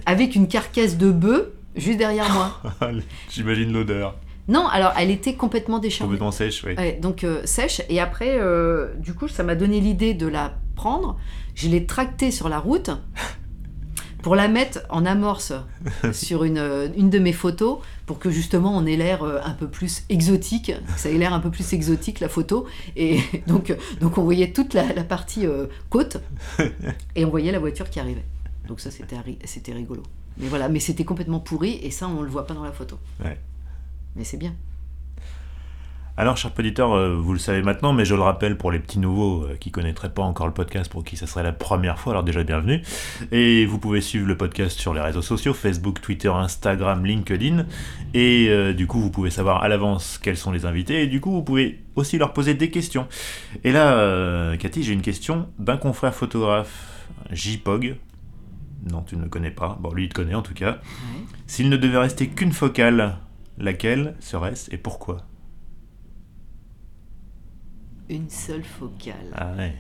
avec une carcasse de bœuf juste derrière moi. J'imagine l'odeur. Non, alors elle était complètement déchargée. Complètement sèche, oui. Ouais, donc euh, sèche. Et après, euh, du coup, ça m'a donné l'idée de la prendre. Je l'ai tractée sur la route pour la mettre en amorce sur une, euh, une de mes photos pour que justement on ait l'air euh, un peu plus exotique, que ça ait l'air un peu plus exotique la photo. Et donc, euh, donc on voyait toute la, la partie euh, côte et on voyait la voiture qui arrivait. Donc ça c'était ri- c'était rigolo. Mais voilà, mais c'était complètement pourri et ça on le voit pas dans la photo. Ouais. Mais c'est bien. Alors, chers auditeurs, euh, vous le savez maintenant, mais je le rappelle pour les petits nouveaux euh, qui connaîtraient pas encore le podcast, pour qui ça serait la première fois, alors déjà bienvenue. Et vous pouvez suivre le podcast sur les réseaux sociaux, Facebook, Twitter, Instagram, LinkedIn. Et euh, du coup, vous pouvez savoir à l'avance quels sont les invités. Et du coup, vous pouvez aussi leur poser des questions. Et là, euh, Cathy, j'ai une question d'un confrère photographe, JPOG. Non, tu ne le connais pas. Bon, lui, il te connaît en tout cas. S'il ne devait rester qu'une focale, laquelle serait-ce et pourquoi? Une seule focale. Ah ouais.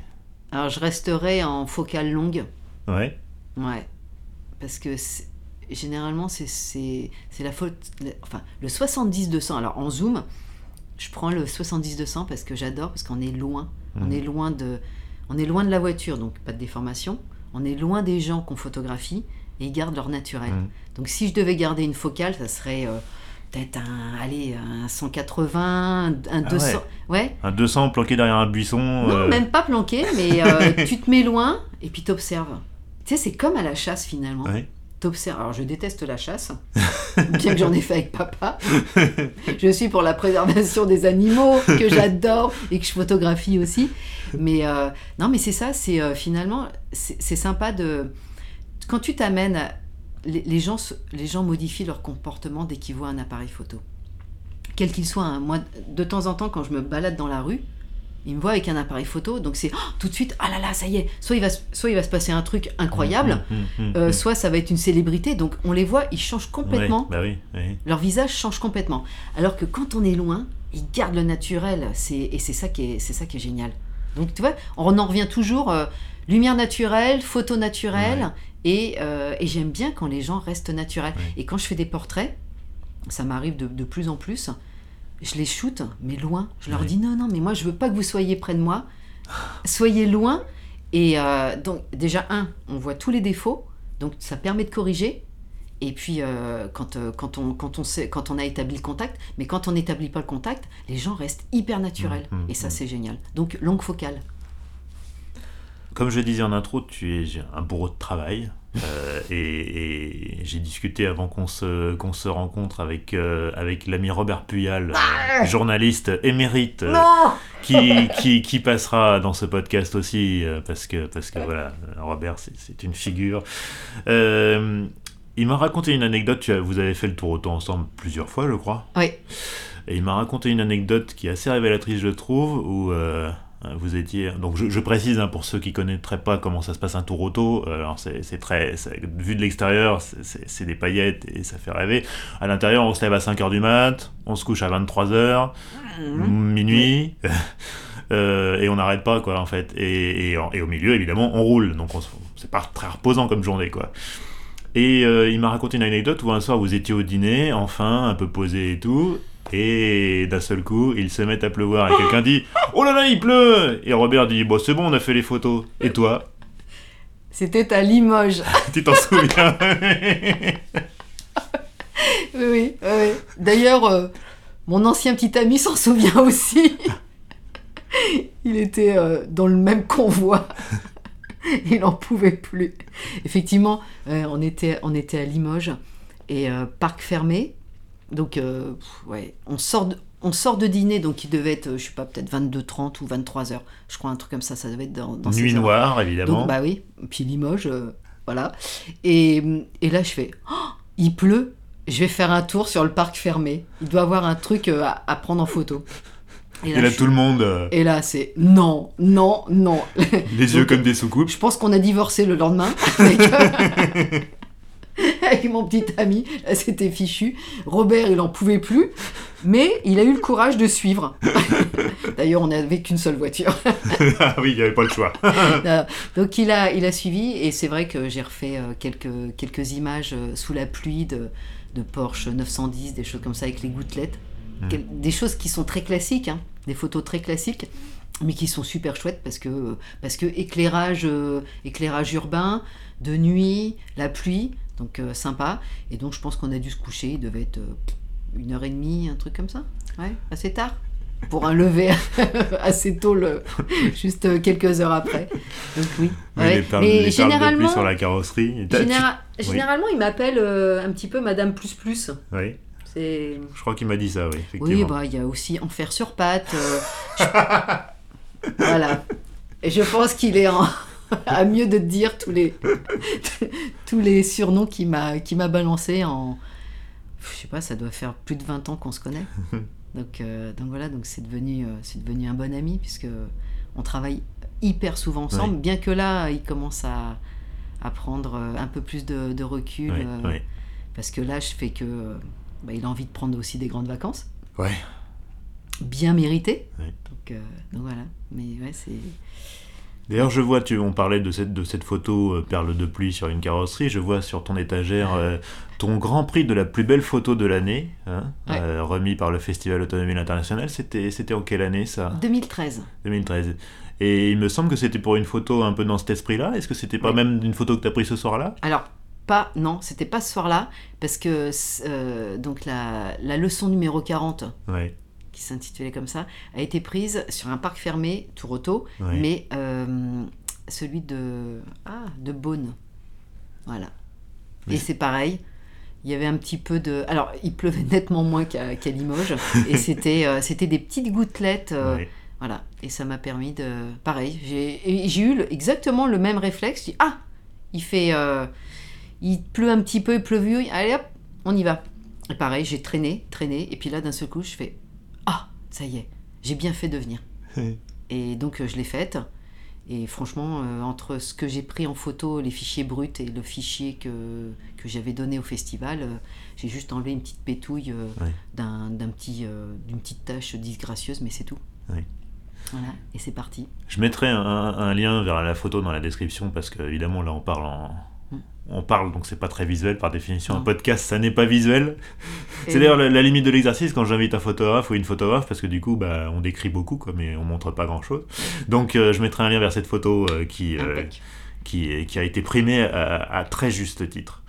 Alors je resterai en focale longue. Ouais. Ouais. Parce que généralement, c'est la faute. la- Enfin, le 70-200. Alors en zoom, je prends le 70-200 parce que j'adore, parce qu'on est loin. On Mhm. est loin de. On est loin de la voiture, donc pas de déformation. On est loin des gens qu'on photographie et ils gardent leur naturel. Mhm. Donc si je devais garder une focale, ça serait euh, peut-être un, allez, un 180, un Ah 200. ouais. Un 200 planqué derrière un buisson. Non, euh, même pas planqué, mais euh, tu te mets loin et puis t'observes. Tu sais, c'est comme à la chasse finalement. Ouais. T'observes. Alors je déteste la chasse, bien que j'en ai fait avec papa. Je suis pour la préservation des animaux que j'adore et que je photographie aussi. Mais euh, non, mais c'est ça, c'est finalement, c'est sympa de. Quand tu t'amènes. Les, les gens, les gens modifient leur comportement dès qu'ils voient un appareil photo. Quel qu'il soit. hein. Moi, de temps en temps, quand je me balade dans la rue, ils me voient avec un appareil photo, donc c'est oh, tout de suite, ah là là, ça y est, soit il va, se- soit il va se passer un truc incroyable, Hum, hum, hum, euh, soit ça va être une célébrité, donc on les voit, ils changent complètement, Ouais, bah oui, oui. leur visage change complètement. Alors que quand on est loin, ils gardent le naturel, c'est, et c'est ça, qui est, c'est ça qui est génial. Donc tu vois, on en revient toujours, euh, lumière naturelle, photo naturelle, et, euh, et j'aime bien quand les gens restent naturels. Et quand je fais des portraits, ça m'arrive de, de plus en plus, je les shoot, mais loin. Je leur dis non, non, mais moi je veux pas que vous soyez près de moi, soyez loin. Et euh, donc déjà, un, on voit tous les défauts, donc ça permet de corriger. Et puis euh, quand, euh, quand, on, quand, on sait, quand on a établi le contact, mais quand on n'établit pas le contact, les gens restent hyper naturels. Mhm, et ça, mhm. c'est génial. Donc longue focale. Comme je disais en intro, tu es un bourreau de travail. euh, et et j'ai discuté avant qu'on se, qu'on se rencontre avec, euh, avec l'ami Robert Puyal, euh, journaliste émérite, qui, qui, qui passera dans ce podcast aussi, parce que, parce que voilà, Robert, c'est- une figure. Il m'a raconté une anecdote, tu as- vous avez fait le tour auto ensemble plusieurs fois, je crois. Oui. Et il m'a raconté une anecdote qui est assez révélatrice, je trouve, où Vous étiez donc je, je précise hein, pour ceux qui connaîtraient pas comment ça se passe un tour auto. euh, Alors c'est très vu de l'extérieur, c'est- des paillettes et ça fait rêver. À l'intérieur, on se lève à 5h du mat, on se couche à 23h, minuit. euh, et on n'arrête pas quoi en fait et, et, en- et au milieu évidemment on roule donc c'est pas très reposant comme journée quoi et euh, il m'a raconté une anecdote où un soir vous étiez au dîner enfin un peu posé et tout et d'un seul coup il se met à pleuvoir et quelqu'un dit oh là là il pleut et Robert dit bon c'est bon on a fait les photos et toi? C'était à Limoges. tu t'en souviens? Oui, oui. D'ailleurs, euh, mon ancien petit ami s'en souvient aussi. Il était euh, dans le même convoi. Il n'en pouvait plus. Effectivement, euh, on, était, on était à Limoges et parc fermé. Donc, euh, ouais, on sort, de, on sort de dîner, donc il devait être, euh, je sais pas, peut-être 22h30 ou 23h. Je crois un truc comme ça, ça devait être dans, dans nuit noire évidemment Donc, bah oui, puis Limoges, euh, voilà. Et, et là, je fais, Oh, il pleut, je vais faire un tour sur le parc fermé. Il doit avoir un truc à, à prendre en photo. et là tout le monde et là, c'est non, non, non. les yeux comme des soucoupes Je pense qu'on a divorcé le lendemain avec, avec mon petit ami. Là, c'était fichu. Robert, il en pouvait plus, mais il a eu le courage de suivre. D'ailleurs, on n'avait qu'une seule voiture. ah oui il n'y avait pas le choix Donc il a, il a suivi et c'est vrai que j'ai refait euh, quelques, quelques images euh, sous la pluie de, de Porsche 910, des choses comme ça avec les gouttelettes. Mm. Quel- Des choses qui sont très classiques, hein, des photos très classiques, mais qui sont super chouettes parce que, parce que éclairage, euh, éclairage urbain, de nuit, la pluie, donc euh, sympa. Et donc je pense qu'on a dû se coucher, il devait être euh, une heure et demie, un truc comme ça. Ouais, assez tard. Pour un lever assez tôt, le, juste euh, quelques heures après. Donc oui. Ouais. les perles, Mais les de généralement, sur la carrosserie oui. généralement, il m'appelle euh, un petit peu Madame Plus Plus. oui je crois qu'il m'a dit ça oui effectivement oui, bah il y a aussi Enfer sur patte. je- Voilà. Et je pense qu'il est en... à mieux de te dire tous les tous les surnoms qu'il m'a qui m'a balancé en je sais pas, ça doit faire plus de 20 ans qu'on se connaît. Donc euh, donc voilà, donc c'est devenu euh, c'est devenu un bon ami puisque on travaille hyper souvent ensemble, Oui. bien que là il commence à à prendre euh, un peu plus de, de recul Oui, euh, oui. parce que là je fais que bah, il a envie de prendre aussi des grandes vacances Ouais. bien mérité. Oui. Donc, euh, donc voilà. Mais ouais, c'est. D'ailleurs, je vois, tu, on parlait de cette, de cette photo euh, perle de pluie sur une carrosserie. Je vois sur ton étagère euh, ton grand prix de la plus belle photo de l'année, hein, Ouais. euh, remis par le Festival Automobile International. C'était, c'était en quelle année ça? 2013. 2013. Et il me semble que c'était pour une photo un peu dans cet esprit-là. Est-ce que c'était pas Oui. même une photo que tu as prise ce soir-là? Alors, pas. Non, c'était pas ce soir-là. Parce que donc la, la leçon numéro 40, Ouais. Qui s'intitulait comme ça, a été prise sur un parc fermé, tour auto, Ouais. mais euh, celui de. Ah, de Beaune. Voilà. Et c'est- pareil. Il y avait un petit peu de. Alors, il pleuvait nettement moins qu'à Limoges. et c'était euh, c'était des petites gouttelettes. euh. Voilà, et ça m'a permis de... Pareil, j'ai eu le- exactement le même réflexe. Je dis, ah, il fait... il pleut un petit peu, il pleut vieux, allez hop, on y va. Et pareil, j'ai traîné, traîné, et puis là, d'un seul coup, je fais, ça y est, j'ai bien fait de venir. Et donc, euh, je l'ai faite. Et franchement, euh, entre ce que j'ai pris en photo, les fichiers bruts et le fichier que, que j'avais donné au festival, euh, j'ai juste enlevé une petite pétouille euh, Ouais. d'un d'un petit, d'une petite tâche disgracieuse, mais c'est tout. Ouais. Voilà, et c'est parti. Je mettrai un, un lien vers la photo dans la description parce que évidemment là on parle en. On parle donc c'est pas très visuel par définition un podcast ça n'est pas visuel. C'est d'ailleurs la, la limite de l'exercice quand j'invite un photographe ou une photographe parce que du coup bah, on décrit beaucoup quoi, mais on montre pas grand chose donc euh, je mettrai un lien vers cette photo euh, qui, euh, qui, a été primée à, à très juste titre.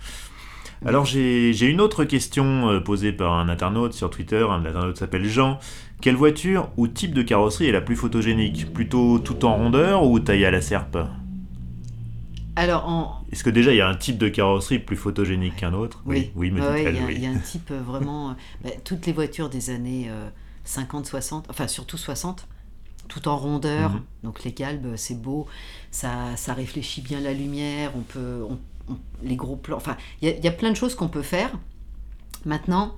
Alors j'ai j'ai une autre question posée par un internaute sur Twitter, un internaute s'appelle Jean. Quelle voiture ou type de carrosserie est la plus photogénique? Plutôt tout en rondeur ou taillée à la serpe? Alors, en... Est-ce que déjà il y a un type de carrosserie plus photogénique qu'un autre oui, oui, il oui. il y, a un type euh, vraiment... euh, bah, toutes les voitures des années 50-60, enfin surtout 60, tout en rondeur, Mhm. donc les galbes, c'est beau, ça, ça réfléchit bien la lumière, on peut... on- on- les gros plans, enfin, il y, a- il y a plein de choses qu'on peut faire. Maintenant,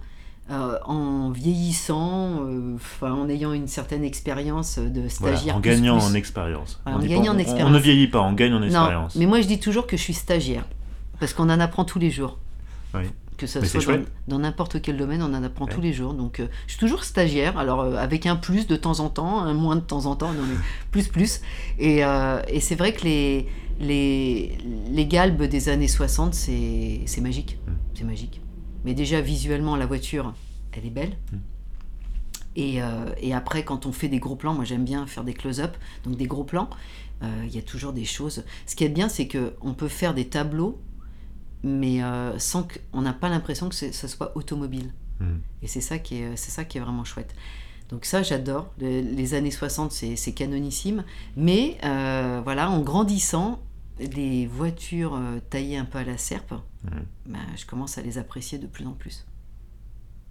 euh, en vieillissant, euh, en ayant une certaine expérience de Voilà, stagiaire. en plus, gagnant plus. en expérience. On en pas- gagnant en expérience. On ne vieillit pas, on gagne en Non, expérience. mais moi je dis toujours que je suis stagiaire, parce qu'on en apprend tous les jours. Oui. Que Mais c'est soit dans- n'importe quel domaine, on en apprend Ouais. tous les jours. Donc euh, je suis toujours stagiaire, alors avec un plus de temps en temps, un moins de temps en temps, non mais plus plus. Et, et c'est vrai que les, les, les galbes des années 60, c'est magique. Mm. C'est magique. Mais déjà visuellement, la voiture, elle est belle. Mm. Et, euh, et après, quand on fait des gros plans, moi j'aime bien faire des close-up, donc des gros plans, euh, il y a toujours des choses. Ce qui est bien, c'est qu'on peut faire des tableaux, mais euh, sans qu'on n'a pas l'impression que ça soit automobile. Mm. Et c'est ça, qui est- c'est ça qui est vraiment chouette. Donc ça, j'adore. Le- Les années 60, c'est c'est canonissime. Mais voilà, en grandissant, les voitures taillées un peu à la serpe, Mhm. ben, je commence à les apprécier de plus en plus.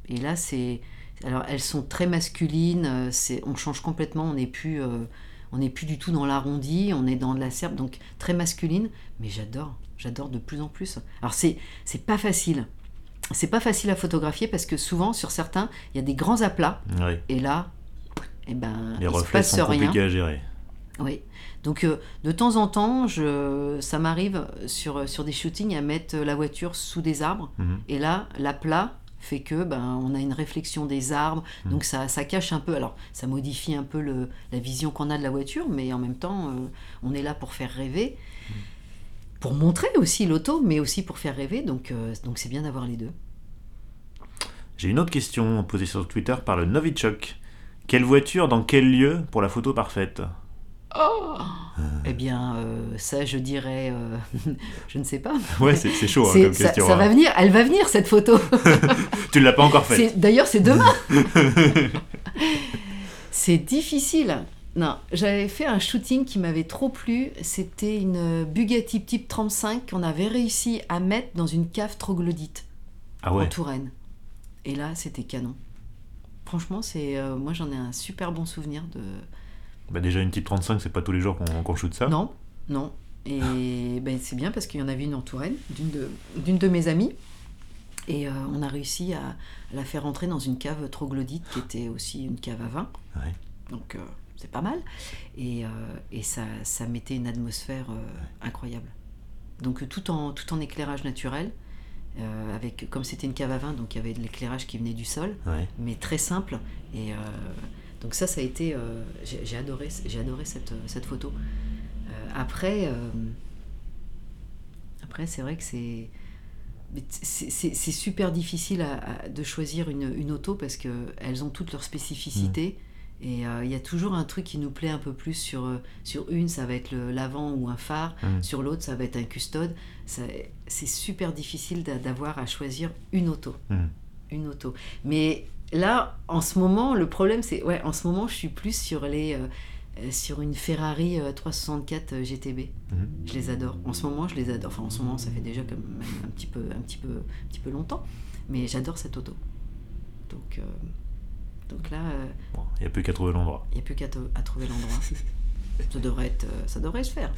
Et là, c'est... Alors, elles sont très masculines, euh, c'est... on change complètement, on n'est plus, euh, on n'est plus du tout dans l'arrondi, on est dans de la serpe, donc très masculine, mais j'adore, j'adore de plus en plus. Alors, c'est, c'est pas facile. C'est pas facile à photographier parce que souvent, sur certains, il y a des grands aplats, Oui. et là, eh ben, Les il se reflets passe sont rien. compliqués à gérer. Oui. Donc euh, de temps en temps, je, ça m'arrive sur, sur des shootings à mettre la voiture sous des arbres. Mhm. Et là, l'aplat fait que ben, on a une réflexion des arbres. Mhm. Donc ça, ça cache un peu. Alors ça modifie un peu le, la vision qu'on a de la voiture, mais en même temps, euh, on est là pour faire rêver. Mhm. Pour montrer aussi l'auto, mais aussi pour faire rêver. Donc euh, donc c'est bien d'avoir les deux. J'ai une autre question posée sur Twitter par le Novichok. Quelle voiture dans quel lieu pour la photo parfaite? Eh bien, euh, ça, je dirais, euh, je ne sais pas. Ouais, c'est chaud hein, comme ça, question. ça hein. va venir, elle va venir cette photo. Tu l'as pas encore faite. D'ailleurs, c'est demain. c'est difficile. Non, j'avais fait un shooting qui m'avait trop plu. C'était une Bugatti Type 35 qu'on avait réussi à mettre dans une cave troglodyte Ah en. Touraine. Et là, c'était canon. Franchement, c'est euh, moi j'en ai un super bon souvenir de. Bah déjà une type 35, c'est pas tous les jours qu'on qu'on shoot ça. Non, non. Et ben, c'est bien parce qu'il y en avait une en Touraine, d'une de, d'une de mes amies. Et euh, on a réussi à, à la faire entrer dans une cave troglodyte qui était aussi une cave à vin. Ouais. Donc euh, c'est pas mal. Et, euh, et ça, ça mettait une atmosphère euh, incroyable. Donc tout en, tout en éclairage naturel. euh, avec, comme c'était une cave à vin, donc il y avait de l'éclairage qui venait du sol, Ouais. mais très simple. Et euh, donc ça, ça a été, euh, j'ai adoré, j'ai adoré cette, euh, cette photo. Euh, après, euh, après c'est vrai que c'est c'est super difficile à- à- de choisir une, une auto parce qu'elles ont toutes leurs spécificités. Et euh, il y a toujours un truc qui nous plaît un peu plus sur, sur une, ça va être l'avant ou un phare, Mm. sur l'autre, ça va être un custode. C'est super difficile d'a- d'avoir à choisir une auto. Mm. Une auto. Mais là, en ce moment, le problème, c'est. Ouais, en ce moment, je suis plus sur les. euh, euh, sur une Ferrari euh, 364 GTB. Mhm. Je les adore. En ce moment, je les adore. Enfin, en ce moment, ça fait déjà comme même un petit peu, un petit peu, un petit peu longtemps. Mais j'adore cette auto. Donc, euh, donc là, euh, Bon, il n'y a plus qu'à trouver l'endroit. il n'y a plus qu'à à trouver l'endroit. ça devrait être, euh, ça devrait se faire.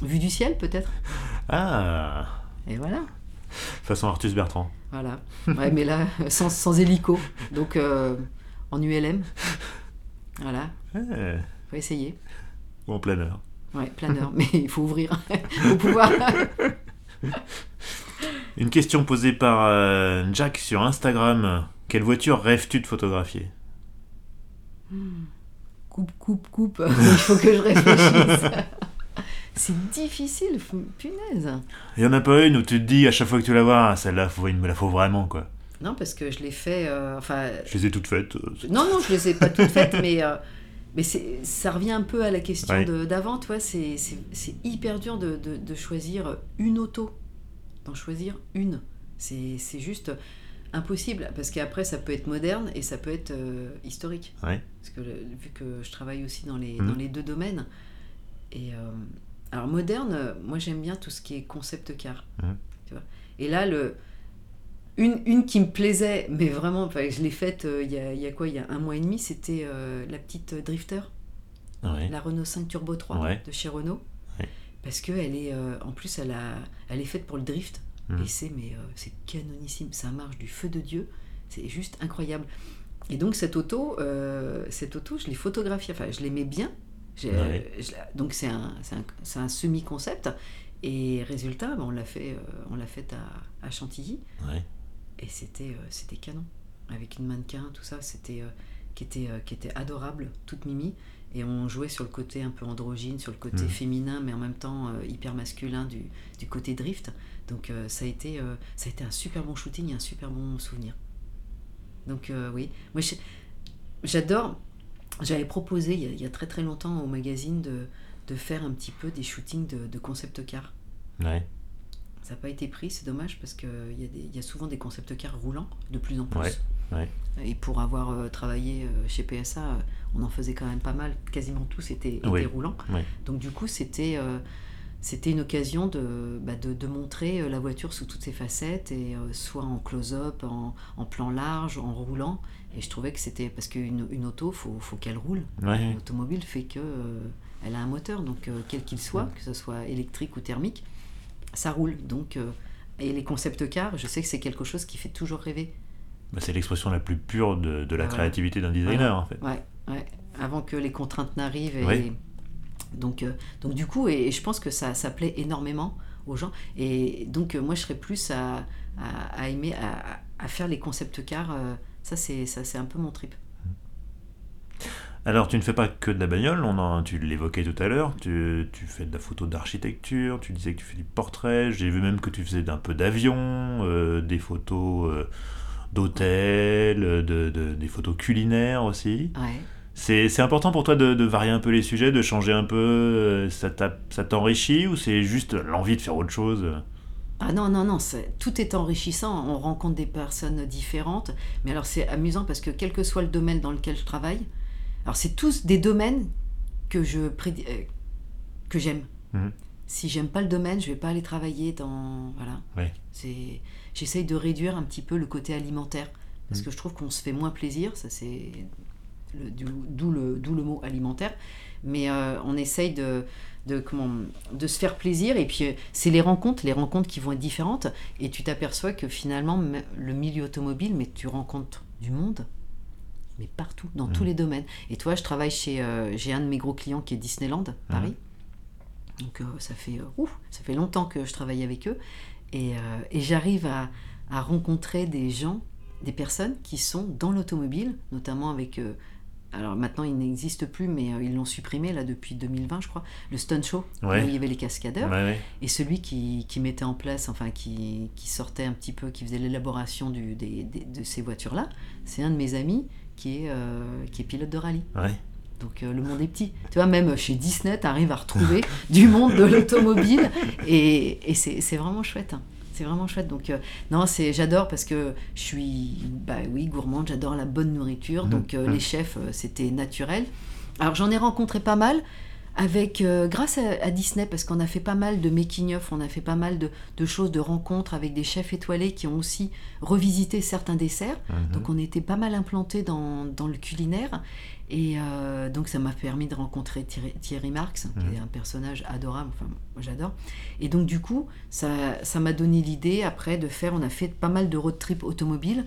Vue du ciel, peut-être. Ah Et voilà. Façon Artus Bertrand. Voilà. Ouais, mais là, sans, sans hélico. Donc, euh, en ULM. Voilà. Ouais. Faut essayer. Ou en planeur. Ouais, planeur. mais il faut ouvrir. Faut pouvoir. Une question posée par euh, Jack sur Instagram. Quelle voiture rêves-tu de photographier? Coupe, coupe, coupe. Il faut que je réfléchisse. C'est difficile, punaise. Il y en a pas une où tu te dis à chaque fois que tu la vois, ah, celle-là, faut, il me la faut vraiment quoi. Non, parce que je l'ai fait. euh, enfin, Je les ai toutes faites. euh, non, non, je les ai pas toutes faites, mais. euh, mais ça revient un peu à la question Ouais. d'avant, tu vois, c'est hyper dur de, de- de choisir une auto, d'en choisir une. C'est juste impossible, parce qu'après ça peut être moderne et ça peut être euh, historique. Ouais. Parce que vu que je travaille aussi dans les, Mhm. dans les deux domaines, et alors moderne, euh, moi j'aime bien tout ce qui est concept car. Mhm. Tu vois. Et là, le, une, une qui me plaisait, mais vraiment, je l'ai faite euh, il y, a, il y a quoi Il y a un mois et demi, c'était euh, la petite Drifter, Ouais. la Renault 5 Turbo 3 Ouais. de chez Renault. Ouais. Parce qu'elle est, euh, en plus, elle, a, elle est faite pour le drift. Mhm. Et c'est mais c'est canonissime, ça marche du feu de Dieu. C'est juste incroyable. Et donc cette auto, cette auto, je l'ai photographiée, enfin je l'aimais bien. J'ai- Ouais. je la- donc c'est un, semi-concept. Et résultat, ben, on l'a fait, euh, on l'a fait à, à Chantilly. Ouais. Et c'était, euh, c'était canon. Avec une mannequin, tout ça, c'était, euh, qui, était, euh, qui était adorable, toute mimi. Et on jouait sur le côté un peu androgyne, sur le côté Mhm. féminin, mais en même temps euh, hyper masculin du, du côté drift. Donc euh, ça, a été, euh, ça a été un super bon shooting et un super bon souvenir. Donc euh, oui, moi j'adore. J'avais proposé il y, a, il y a très très longtemps au magazine de, de faire un petit peu des shootings de, de concept car. Ouais. Ça n'a pas été pris, c'est dommage parce qu'il y, a des- il y a souvent des concept cars roulants de plus en plus. Ouais, ouais. Et pour avoir euh, travaillé euh, chez PSA, euh, on en faisait quand même pas mal. Quasiment tous étaient, étaient Oui. roulants. Donc du coup, c'était euh, c'était une occasion de, bah, de, de montrer euh, la voiture sous toutes ses facettes, et euh, soit en close-up, en, en plan large, en roulant. Et je trouvais que c'était parce qu'une une auto, faut, faut qu'elle roule. Ouais. L'automobile fait que euh, elle a un moteur, donc euh, quel qu'il soit, que ce soit électrique ou thermique, ça roule. Donc et les concept cars, je sais que c'est quelque chose qui fait toujours rêver. Bah, c'est l'expression la plus pure de, de la Voilà. créativité d'un designer, Voilà. en fait. Ouais, ouais. Avant que les contraintes n'arrivent. Et... Oui. Donc, euh, donc du coup, et, et je pense que ça, ça plaît énormément aux gens. Et donc euh, moi, je serais plus à, à, à aimer, à, à faire les concept cars. euh, ça, c'est ça, c'est un peu mon trip. Alors, tu ne fais pas que de la bagnole, on en, tu l'évoquais tout à l'heure, tu, tu fais de la photo d'architecture, tu disais que tu fais du portrait, j'ai vu même que tu faisais un peu d'avion, des photos d'hôtels, de, de- des photos culinaires aussi. Ouais. C'est important pour toi de, de varier un peu les sujets, de changer un peu, euh, ça t'enrichit ou c'est juste l'envie de faire autre chose Ah non, non, non, tout est enrichissant. On rencontre des personnes différentes. Mais alors, c'est amusant parce que quel que soit le domaine dans lequel je travaille, alors c'est tous des domaines que je euh, que j'aime. Mhm. Si j'aime pas le domaine, je vais pas aller travailler dans. Voilà. Ouais. C'est, j'essaye de réduire un petit peu le côté alimentaire parce Mhm. que je trouve qu'on se fait moins plaisir. Ça c'est d'où le mot alimentaire. Mais euh, on essaye de de comment de se faire plaisir et puis euh, c'est les rencontres, les rencontres qui vont être différentes et tu t'aperçois que finalement le milieu automobile, mais tu rencontres du monde. Mais partout, dans Mhm. tous les domaines. Et toi, je travaille chez. euh, j'ai un de mes gros clients qui est Disneyland, Paris. Donc euh, ça, fait, ouf, ça fait longtemps que je travaille avec eux. Et, et j'arrive à, à rencontrer des gens, des personnes qui sont dans l'automobile, notamment avec. Alors maintenant, il n'existe plus, mais euh, ils l'ont supprimé là depuis 2020, je crois. Le Stunt Show, Ouais. où il y avait les cascadeurs. Ouais, ouais. Et celui qui, qui mettait en place, enfin qui, qui sortait un petit peu, qui faisait l'élaboration du- des- des- de ces voitures-là, c'est un de mes amis qui est, euh, qui est pilote de rallye. Donc euh, le monde est petit. Tu vois, même chez Disney, tu arrives à retrouver du monde de l'automobile et, c'est vraiment chouette. hein. C'est vraiment chouette. Donc, euh, non, c'est j'adore parce que je suis, bah oui, gourmande, j'adore la bonne nourriture. Mhm. Donc, euh, Mhm. les chefs, euh, c'était naturel. Alors, j'en ai rencontré pas mal. Avec, euh, grâce à, à Disney, parce qu'on a fait pas mal de making-of, on a fait pas mal de, de choses, de rencontres avec des chefs étoilés qui ont aussi revisité certains desserts. Mhm. Donc on était pas mal implanté dans, dans le culinaire. Et euh, donc ça m'a permis de rencontrer Thierry, Thierry Marx, qui Mhm. est un personnage adorable, enfin moi j'adore. Et donc du coup, ça ça m'a donné l'idée après de faire, on a fait pas mal de road trip automobiles,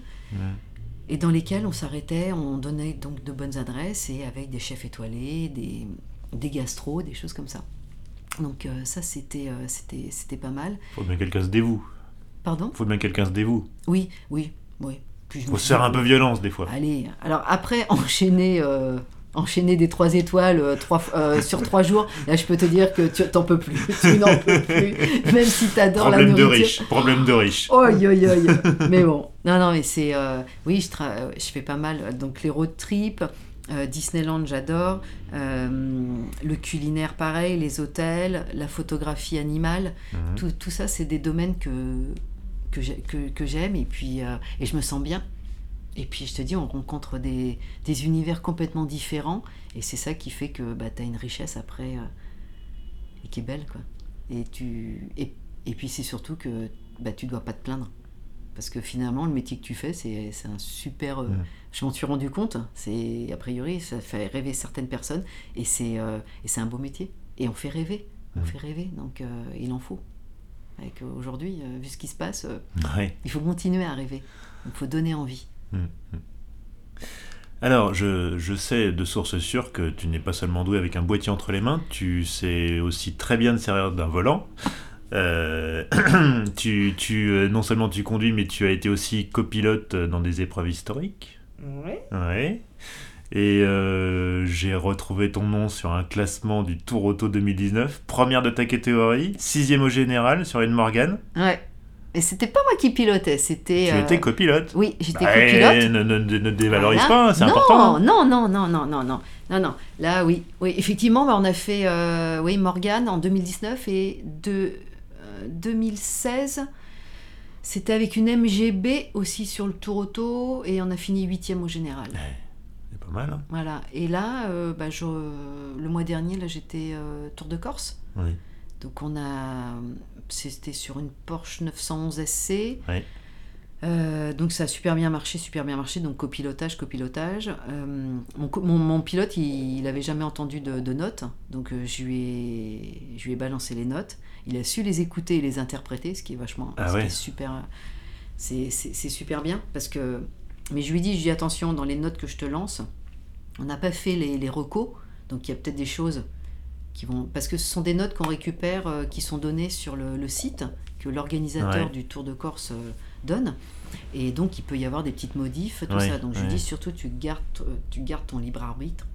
et dans lesquels on s'arrêtait, on donnait donc de bonnes adresses, et avec des chefs étoilés, des, des gastros, des choses comme ça. Donc euh, ça c'était euh, c'était c'était pas mal. Faut bien que quelqu'un se dévoue. Pardon? Faut bien que quelqu'un se dévoue. Oui, oui, oui. Puis je me Faut se suis- faire un peu violence des fois. Allez, alors après, enchaîner, euh, enchaîner des trois étoiles euh, trois, euh, sur trois jours, là je peux te dire que tu t'en peux plus. Tu n'en peux plus. Même si tu adores la Problème de nourriture. riche. Problème de riche. Oi, oi, oi. Mais bon, non, non, mais c'est. euh, oui, je, tra- euh, je fais pas mal. euh, Donc les road trips, euh, Disneyland, j'adore. Euh, le culinaire, pareil. Les hôtels, la photographie animale. Mhm. Tout, tout ça, c'est des domaines que, que, j'ai- que, que j'aime et puis euh, et je me sens bien. Et puis je te dis, on rencontre des, des univers complètement différents et c'est ça qui fait que bah, tu as une richesse après et qui est belle. Quoi. Et, tu, et, et puis c'est surtout que bah, tu dois pas te plaindre. Parce que finalement, le métier que tu fais, c'est un super. euh. Je m'en suis rendu compte. C'est a priori, ça fait rêver certaines personnes et c'est euh, et c'est un beau métier. Et on fait rêver. On fait rêver. Donc euh, il en faut. Avec aujourd'hui, vu ce qui se passe, Ouais. il faut continuer à rêver. Il faut donner envie. Mm, mm. Alors, je, je sais de source sûre que tu n'es pas seulement doué avec un boîtier entre les mains, tu sais aussi très bien te servir d'un volant. Euh, tu, tu, euh, non seulement tu conduis, mais tu as été aussi copilote dans des épreuves historiques. Oui. Ouais. Et euh, j'ai retrouvé ton nom sur un classement du Tour Auto 2019, première de ta catégorie, sixième au général sur une Morgane. Ouais. Mais c'était pas moi qui pilotais, c'était. Tu euh, étais copilote. Oui, j'étais Bah, copilote. Ne, ne, ne- ne dévalorise Voilà. pas, c'est non, important. Non, non, non, non, non, non, non, non. Là, oui, oui, effectivement, bah, on a fait, euh, oui, Morgane en 2019 et de euh, 2016, c'était avec une MGB aussi sur le Tour Auto et on a fini huitième au général. C'est pas mal. hein. Voilà. Et là, euh, bah, je- le mois dernier, là, j'étais euh, Tour de Corse. Oui. Donc on a, c'était sur une Porsche 911 SC. Oui. Euh, donc ça a super bien marché, super bien marché. Donc copilotage, copilotage. Mon, co- mon- mon pilote, il, il avait jamais entendu de, de notes, donc je lui ai, je lui ai balancé les notes. Il a su les écouter et les interpréter, ce qui est vachement, Ah ce qui ouais. est super, c'est c'est- c'est super bien parce que. Mais je lui dis, je lui dis attention dans les notes que je te lance, on n'a pas fait les, les recos, donc il y a peut-être des choses qui vont parce que ce sont des notes qu'on récupère euh, qui sont données sur le, le site que l'organisateur Ouais. du Tour de Corse euh, donne et donc il peut y avoir des petites modifs tout Ouais, ça donc je lui dis surtout tu gardes euh, tu gardes ton libre arbitre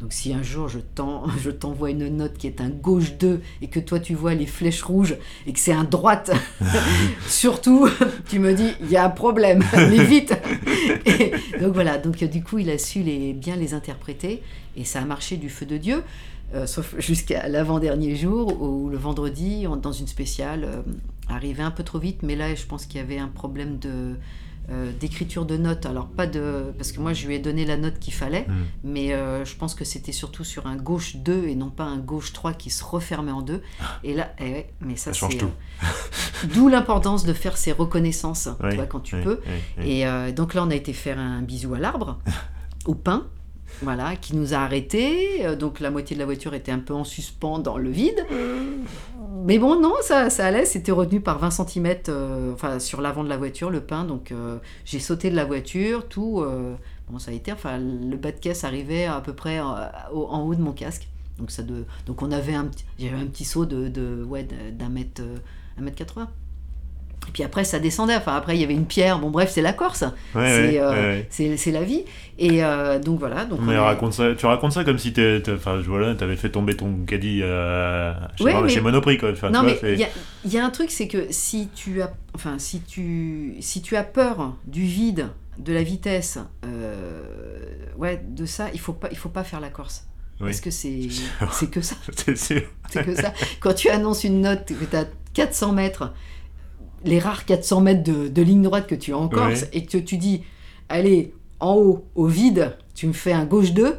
donc si un jour je t'en- je t'envoie une note qui est un gauche 2 et que toi tu vois les flèches rouges et que c'est un droite, surtout tu me dis il y a un problème, mais vite. Donc voilà, donc euh, du coup il a su bien les interpréter et ça a marché du feu de Dieu. euh, sauf jusqu'à l'avant-dernier jour où le vendredi, dans une spéciale, euh, arrivait un peu trop vite, mais là je pense qu'il y avait un problème de euh, d'écriture de notes. Alors pas de parce que moi je lui ai donné la note qu'il fallait, Mm. mais euh, je pense que c'était surtout sur un gauche 2 et non pas un gauche 3 qui se refermait en deux. Et là, eh ouais, mais ça, Ça change tout. euh, d'où l'importance de faire ces reconnaissances, tu Oui, vois, quand tu oui, peux. oui. Et donc là, on a été faire un bisou à l'arbre, au pin, voilà, qui nous a arrêtés. Euh, Donc la moitié de la voiture était un peu en suspens dans le vide. Mais bon, non, ça, ça allait. C'était retenu par 20 cm enfin, sur l'avant de la voiture, le pin. Donc euh, j'ai sauté de la voiture, tout. euh, bon, ça a été. Enfin, le bas de caisse arrivait à peu près euh, en haut de mon casque. Donc, ça donc on avait un, j'avais un petit saut de, de ouais, d'un mètre, euh, mètre 80. Et puis après, ça descendait. Enfin, après, il y avait une pierre. Bon, bref, c'est la Corse. Ouais, c'est, ouais, euh, ouais, c'est, la vie. Et euh, donc voilà. Donc Mais on est- raconte ça, tu racontes ça comme si enfin, voilà, t'avais fait tomber ton caddie euh, chez, mais- chez Monoprix. Quoi. Enfin, non, tu vois, mais il y a, il y a un truc, c'est que si tu as, enfin, si tu, si tu as peur du vide, de la vitesse, ouais, de ça, il faut pas, il faut pas faire la Corse. Oui. Parce que c'est, que ça, c'est sûr. c'est que ça. Quand tu annonces une note que tu as 400 mètres, les rares 400 mètres de, de ligne droite que tu as en Corse, Ouais. et que tu dis, allez, en haut, au vide, tu me fais un gauche 2.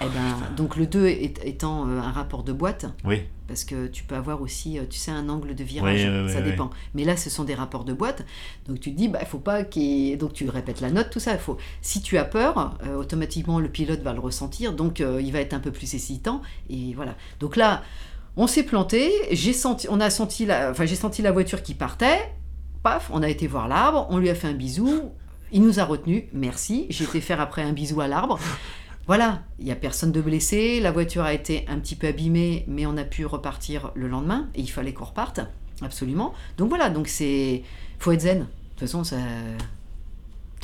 Eh ben, donc le 2 est- étant euh, un rapport de boîte, Oui, parce que tu peux avoir aussi, euh, tu sais, un angle de virage, Oui, oui, ça dépend. Mais là, ce sont des rapports de boîte, donc tu te dis, bah, faut pas qu'il Donc tu répètes la note, tout ça. il Faut... Si tu as peur, euh, automatiquement, le pilote va le ressentir, donc euh, il va être un peu plus hésitant, et voilà. Donc là, on s'est planté, j'ai senti, on a senti la, enfin, j'ai senti la voiture qui partait, paf, on a été voir l'arbre, on lui a fait un bisou, il nous a retenus, merci, j'ai été faire après un bisou à l'arbre. Voilà, il n'y a personne de blessé, la voiture a été un petit peu abîmée, mais on a pu repartir le lendemain, et il fallait qu'on reparte, absolument. Donc voilà, donc c'est... faut être zen. De toute façon, ça...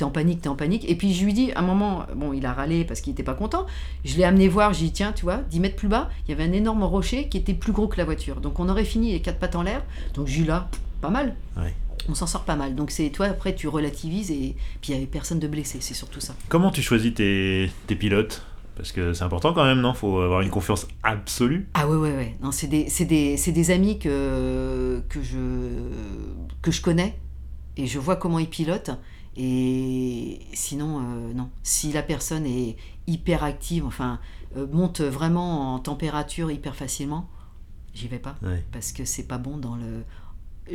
T'es en panique, t'es en panique. Et puis je lui dis, à un moment, bon, il a râlé parce qu'il n'était pas content. Je l'ai amené voir, j'ai dit, tiens, tu vois, 10 mètres plus bas, il y avait un énorme rocher qui était plus gros que la voiture. Donc on aurait fini les quatre pattes en l'air. Donc j'ai là, pas mal. Ouais. On s'en sort pas mal. Donc c'est toi, après, tu relativises et puis il n'y avait personne de blessé, c'est surtout ça. Comment tu choisis tes, tes pilotes? Parce que c'est important quand même, non? Faut avoir une confiance absolue. Ah ouais, ouais, ouais. Non, c'est des, c'est des, c'est des amis que, que, je, que je connais et je vois comment ils pilotent. Et sinon, euh, non. Si la personne est hyper active, enfin, euh, monte vraiment en température hyper facilement, j'y vais pas. Ouais. Parce que c'est pas bon dans le.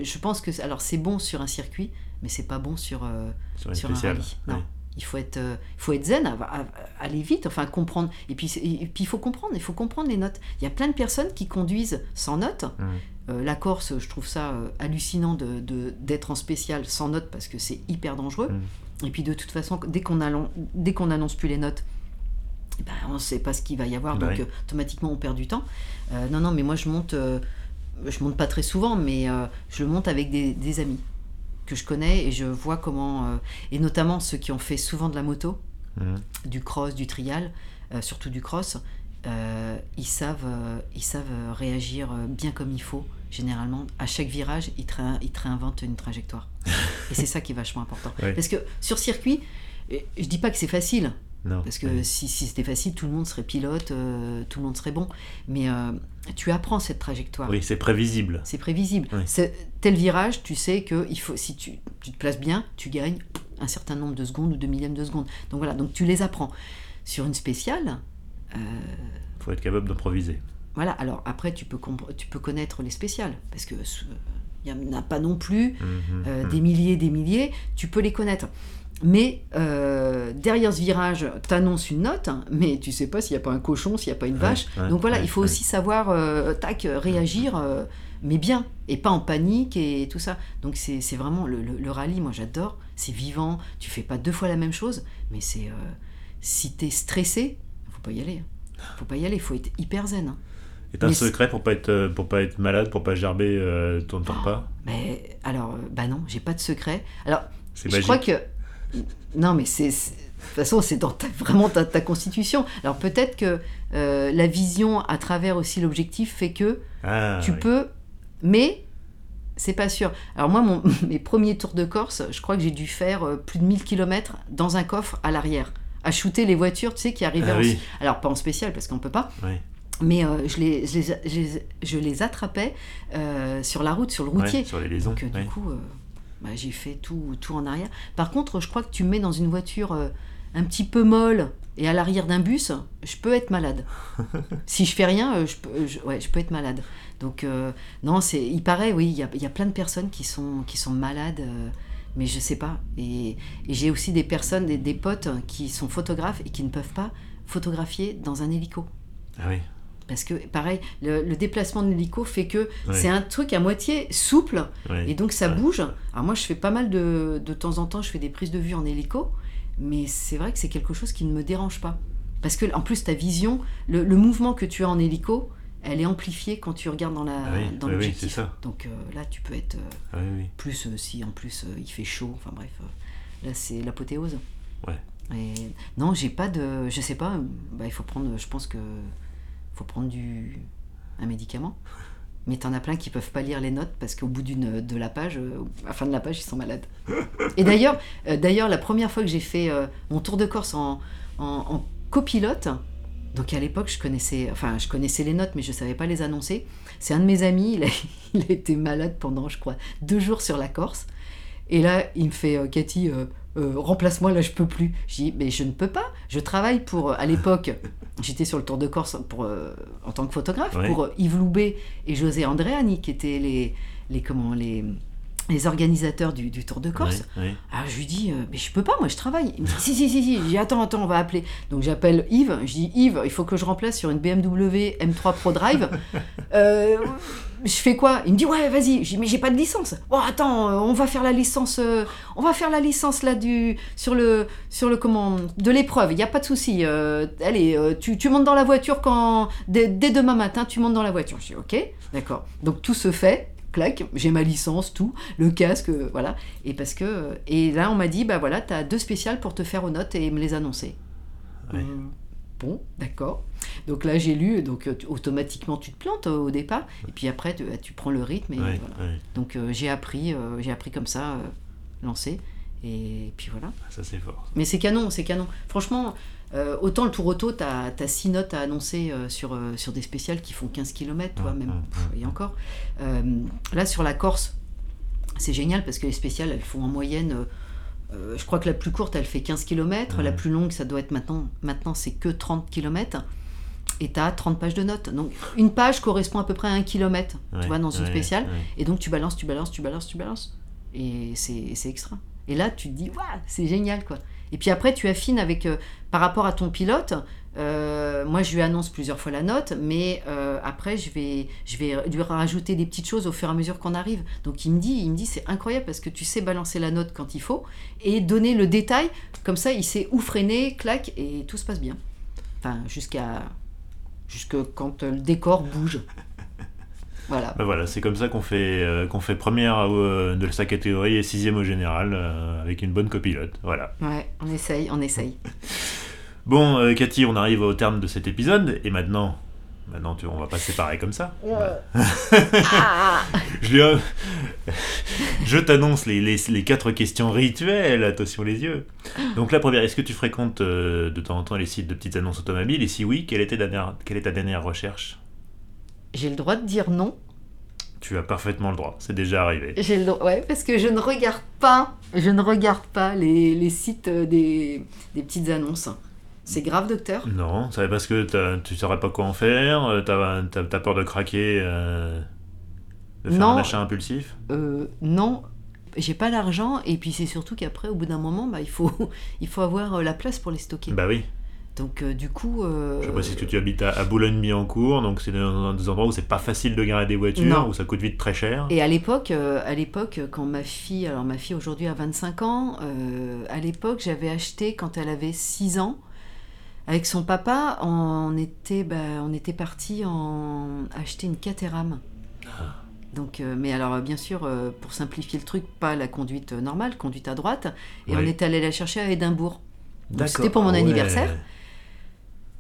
Je pense que. Alors, c'est bon sur un circuit, mais c'est pas bon sur, euh, Sur un rallye. Non. Ouais. Il faut être, euh, il faut être zen, à- à- à- aller vite, enfin comprendre. Et puis, et puis il faut comprendre, il faut comprendre les notes. Il y a plein de personnes qui conduisent sans notes. Mm. Euh, la Corse, je trouve ça euh, hallucinant de- de- d'être en spécial sans notes parce que c'est hyper dangereux. Mm. Et puis de toute façon, dès qu'on qu'on n'annonce plus les notes, ben, on ne sait pas ce qu'il va y avoir, Bah donc oui. euh, automatiquement on perd du temps. Euh, non, non, mais moi je monte, euh, je monte pas très souvent, mais euh, je monte avec des, des amis que je connais et je vois comment, euh, et notamment ceux qui ont fait souvent de la moto, Mm. du cross, du trial, euh, surtout du cross, euh, ils savent, ils savent réagir bien comme il faut. Généralement, à chaque virage, ils ils te réinventent une trajectoire. et c'est ça qui est vachement important. Ouais. Parce que sur circuit, je dis pas que c'est facile, Non. parce que Ouais. si, si c'était facile, tout le monde serait pilote, euh, tout le monde serait bon. Mais euh, tu apprends cette trajectoire. Oui, c'est prévisible. C'est prévisible. Oui. Tel virage, tu sais que il faut, si tu, tu te places bien, tu gagnes un certain nombre de secondes ou de millièmes de secondes. Donc voilà, donc tu les apprends. Sur une spéciale, euh, faut être capable d'improviser. voilà, alors après tu peux, tu peux connaître les spéciales, parce que euh, il n'y en a pas non plus Mhm. Mm. des milliers, des milliers, tu peux les connaître. Mais euh, derrière ce virage, tu annonces une note, hein, mais tu sais pas s'il n'y a pas un cochon, s'il n'y a pas une vache. ouais, Donc voilà, ouais, il faut aussi savoir, euh, tac, réagir, euh, mais bien, et pas en panique et tout ça. Donc c'est c'est vraiment le, le- le rallye, moi j'adore, c'est vivant, tu fais pas deux fois la même chose, mais c'est. si t'es stressé, faut pas y aller. hein. Faut pas y aller, faut être hyper zen. hein. Et t'as un secret pour pas être pour pas être malade, pour pas gerber ton temps pas Mais alors, bah non, j'ai pas de secret. Alors, Je magique. crois que. Non, mais c'est. De toute façon, c'est dans ta- vraiment ta, ta constitution. Alors peut-être que euh, la vision à travers aussi l'objectif fait que Ah, tu oui. peux. Mais c'est pas sûr. Alors moi, mon- mes premiers tours de Corse, je crois que j'ai dû faire euh, plus de 1000 km dans un coffre à l'arrière. À shooter les voitures, tu sais, qui arrivaient Ah en- oui. Alors pas en spécial, parce qu'on peut pas. Oui. Mais euh, je, les, je, les, je les- je les attrapais euh, sur la route, sur le routier. Ouais, sur les liaisons. Donc du coup, bah, j'ai fait tout, tout en arrière. Par contre, je crois que tu me mets dans une voiture euh, un petit peu molle et à l'arrière d'un bus, je peux être malade. si je fais rien, euh, je, peux, je- ouais, je peux être malade. Donc euh, non, c'est, il paraît, oui, il y a, y a plein de personnes qui sont, qui sont malades. euh, mais je sais pas. Et, et j'ai aussi des personnes, des, des potes qui sont photographes et qui ne peuvent pas photographier dans un hélico. Ah oui. Parce que, pareil, le, le déplacement de l'hélico fait que Ouais. c'est un truc à moitié souple ouais. et donc ça Ouais. bouge. Alors moi je fais pas mal de, de temps en temps, je fais des prises de vue en hélico, mais c'est vrai que c'est quelque chose qui ne me dérange pas. Parce que en plus ta vision, le, le mouvement que tu as en hélico, elle est amplifiée quand tu regardes dans la Ah oui, dans oui, oui, ça. Donc euh, là tu peux être euh, Ah oui, oui. plus euh, si en plus euh, il fait chaud, enfin bref, euh, là c'est l'apothéose. Ouais. Et non, j'ai pas de, je sais pas, bah, il faut prendre, je pense que faut prendre du un médicament. Mais t'en as plein qui peuvent pas lire les notes parce qu'au bout d'une de la page, euh, à la fin de la page, ils sont malades. Et d'ailleurs, euh, d'ailleurs, la première fois que j'ai fait euh, mon tour de Corse en, copilote, donc à l'époque, je connaissais, enfin, je connaissais les notes, mais je savais pas les annoncer. C'est un de mes amis, il a, il a été malade pendant, je crois, deux jours sur la Corse. Et là, il me fait, Cathy, euh, euh, remplace-moi, là, je peux plus. Je dis, mais je ne peux pas. Je travaille pour, à l'époque, j'étais sur le Tour de Corse pour, euh, en tant que photographe, Ouais. pour euh, Yves Loubet et José Andréani, qui étaient les, les, comment, les, les organisateurs du, du Tour de Corse. Alors je lui dis, euh, mais je peux pas, moi je travaille. Il me dit, si, si, si, si. Je dis, attends, attends, on va appeler. Donc j'appelle Yves. Je dis, Yves, il faut que je remplace sur une BMW M3 Pro Drive. Euh, je fais quoi? Il me dit, ouais, vas-y. Je dis, mais j'ai pas de licence. Bon, attends, euh, on va faire la licence. euh, on va faire la licence là du sur le sur le comment de l'épreuve. Il y a pas de souci. allez, tu, tu montes dans la voiture quand dès, dès demain matin, tu montes dans la voiture. Je dis, ok, d'accord. Donc tout se fait. Clac, j'ai ma licence, tout, le casque, euh, voilà. Et parce que et là on m'a dit bah voilà, t'as deux spéciales pour te faire aux notes et me les annoncer. Ouais. Euh, bon, d'accord. Donc là j'ai lu, donc euh, automatiquement tu te plantes euh, au départ, et puis après tu, tu prends le rythme et Ouais, voilà. ouais. Donc euh, j'ai appris, euh, j'ai appris comme ça, euh, lancer, et puis voilà. Ça c'est fort. Mais c'est canon, c'est canon. Franchement, euh, autant le tour auto, t'as as 6 notes à annoncer euh, sur, euh, sur des spéciales qui font 15 km, toi, Mm, même. mm, Pff, mm, et encore. Là, sur la Corse, c'est génial parce que les spéciales, elles font en moyenne. je crois que la plus courte, elle fait 15 km. La plus longue, ça doit être maintenant. Maintenant, c'est que 30 km. Et tu as 30 pages de notes. Donc, une page correspond à peu près à un kilomètre, Ouais, tu vois, dans une ouais, spéciale. ouais. Et donc, tu balances, tu balances, tu balances, tu balances. Et c'est c'est extra. Et là, tu te dis, waouh, c'est génial, quoi. Et puis après, tu affines avec, euh, par rapport à ton pilote. euh, moi, je lui annonce plusieurs fois la note, mais euh, après, je vais, je vais lui rajouter des petites choses au fur et à mesure qu'on arrive. Donc, il me dit, il me dit, c'est incroyable parce que tu sais balancer la note quand il faut et donner le détail. Comme ça, il sait où freiner, clac, et tout se passe bien. Enfin, jusqu'à, jusque quand le décor bouge. Voilà. Bah voilà, c'est comme ça qu'on fait, euh, qu'on fait première euh, de sa catégorie et sixième au général, euh, avec une bonne copilote. Voilà. Ouais, on essaye, on essaye. Bon, euh, Cathy, on arrive au terme de cet épisode, et maintenant, maintenant tu, on va pas se séparer comme ça. Ah Je, lui, je t'annonce les, les, les quatre questions rituelles, attention les yeux. Donc la première, est-ce que tu fréquentes euh, de temps en temps les sites de petites annonces automobiles? Et si oui, quelle, était ta dernière, quelle est ta dernière recherche? J'ai le droit de dire non. Tu as parfaitement le droit, c'est déjà arrivé. J'ai le droit, ouais, parce que je ne regarde pas, je ne regarde pas les, les sites euh, des, des petites annonces. C'est grave, docteur? Non, c'est parce que tu saurais pas quoi en faire, euh, t'as t'as peur de craquer, euh, de faire Non. un achat impulsif? Euh, non, j'ai pas l'argent, et puis c'est surtout qu'après, au bout d'un moment, bah, il, faut, il faut avoir la place pour les stocker. Bah oui, Donc, euh, du coup. euh, je précise que tu habites à, à Boulogne-Billancourt, donc c'est dans des endroits où c'est pas facile de garer des voitures, Non. où ça coûte vite très cher. Et à l'époque, euh, à l'époque, quand ma fille, alors ma fille aujourd'hui a 25 ans, à l'époque, j'avais acheté quand elle avait 6 ans. Avec son papa, on était, bah, on était parti en acheter une Caterham. Donc, euh, mais alors, bien sûr, euh, pour simplifier le truc, pas la conduite normale, conduite à droite. Et on est allé la chercher à Édimbourg. Donc. C'était pour mon Ah ouais. anniversaire.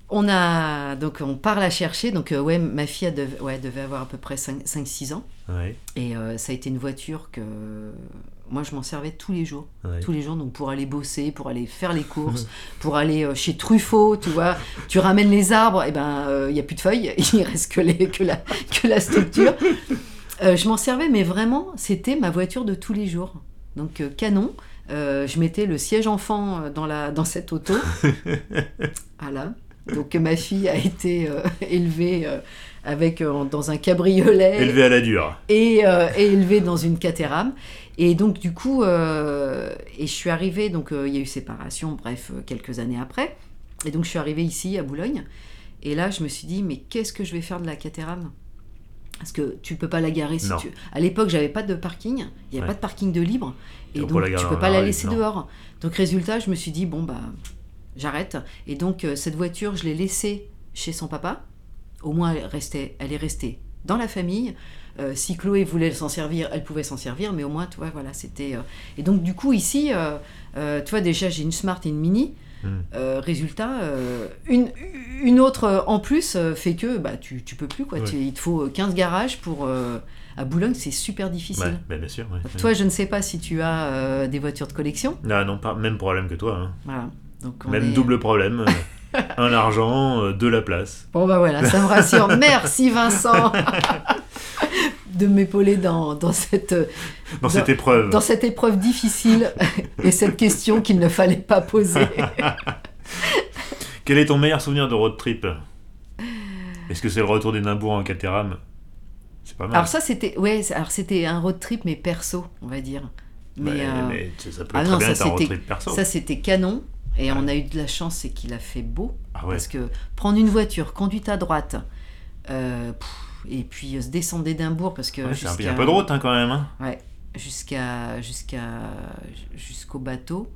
On a donc on part la chercher. Donc euh, ouais, ma fille devait, ouais, devait avoir à peu près 5-6 ans. Ouais, Et euh, ça a été une voiture que moi je m'en servais tous les jours. ouais. Tous les jours, donc pour aller bosser, pour aller faire les courses, pour aller euh, chez Truffaut, tu vois. Tu ramènes les arbres, et ben il n'y a plus de feuilles, il reste que, les, que, la, que la structure. Euh, je m'en servais, mais vraiment, c'était ma voiture de tous les jours. Donc euh, canon. Euh, je mettais le siège enfant euh, dans, la, dans cette auto. voilà. Donc ma fille a été euh, élevée euh, avec, euh, dans un cabriolet Élevé à la dure. et, et élevée dans une Caterham. Et donc, du coup, et je suis arrivée, donc il y a eu séparation, bref, quelques années après. Et donc, je suis arrivée ici, à Boulogne. Et là, je me suis dit, mais qu'est-ce que je vais faire de la Caterham Parce que tu peux pas la garer si Non. tu. À l'époque, j'avais pas de parking, il n'y avait Ouais. pas de parking de libre. Et Donc, tu peux pas la laisser non. dehors. Donc, résultat, je me suis dit, bon, bah, j'arrête. Et donc, euh, cette voiture, je l'ai laissée chez son papa. Au moins, elle, restait, elle est restée dans la famille. Euh, si Chloé voulait s'en servir, elle pouvait s'en servir, mais au moins, tu vois, voilà, c'était. euh, Et donc, du coup, ici, euh, tu vois, déjà, j'ai une Smart et une Mini. Euh, résultat, une, une autre en plus fait que bah, tu, tu peux plus. Quoi. Ouais. Tu- il te faut 15 garages pour. à Boulogne, c'est super difficile. Ouais, bien sûr. ouais. Toi, je ne sais pas si tu as des voitures de collection. Ah non, pas, même problème que toi. hein. Voilà. Donc on Même est- double problème. euh, un l'argent, euh, deux la place. Bon, bah voilà, ça me rassure. Merci Vincent de m'épauler dans, dans, cette, Dans cette épreuve. dans cette épreuve difficile et cette question qu'il ne fallait pas poser. Quel est ton meilleur souvenir de road trip? Est-ce que c'est le retour d'Édimbourg en Caterham C'est pas mal. Alors ça, c'était ouais, alors c'était un road trip, mais perso, on va dire. Mais, euh, ça peut ah non, bien ça, être un road trip perso. ça c'était canon. Et Ouais. on a eu de la chance, c'est qu'il a fait beau. ah ouais. Parce que prendre une voiture, conduite à droite, euh, pff, et puis euh, se descendre d'Édimbourg, parce que Ouais, c'est un, peu de route hein, quand même. hein. Ouais, jusqu'à jusqu'à jusqu'au bateau.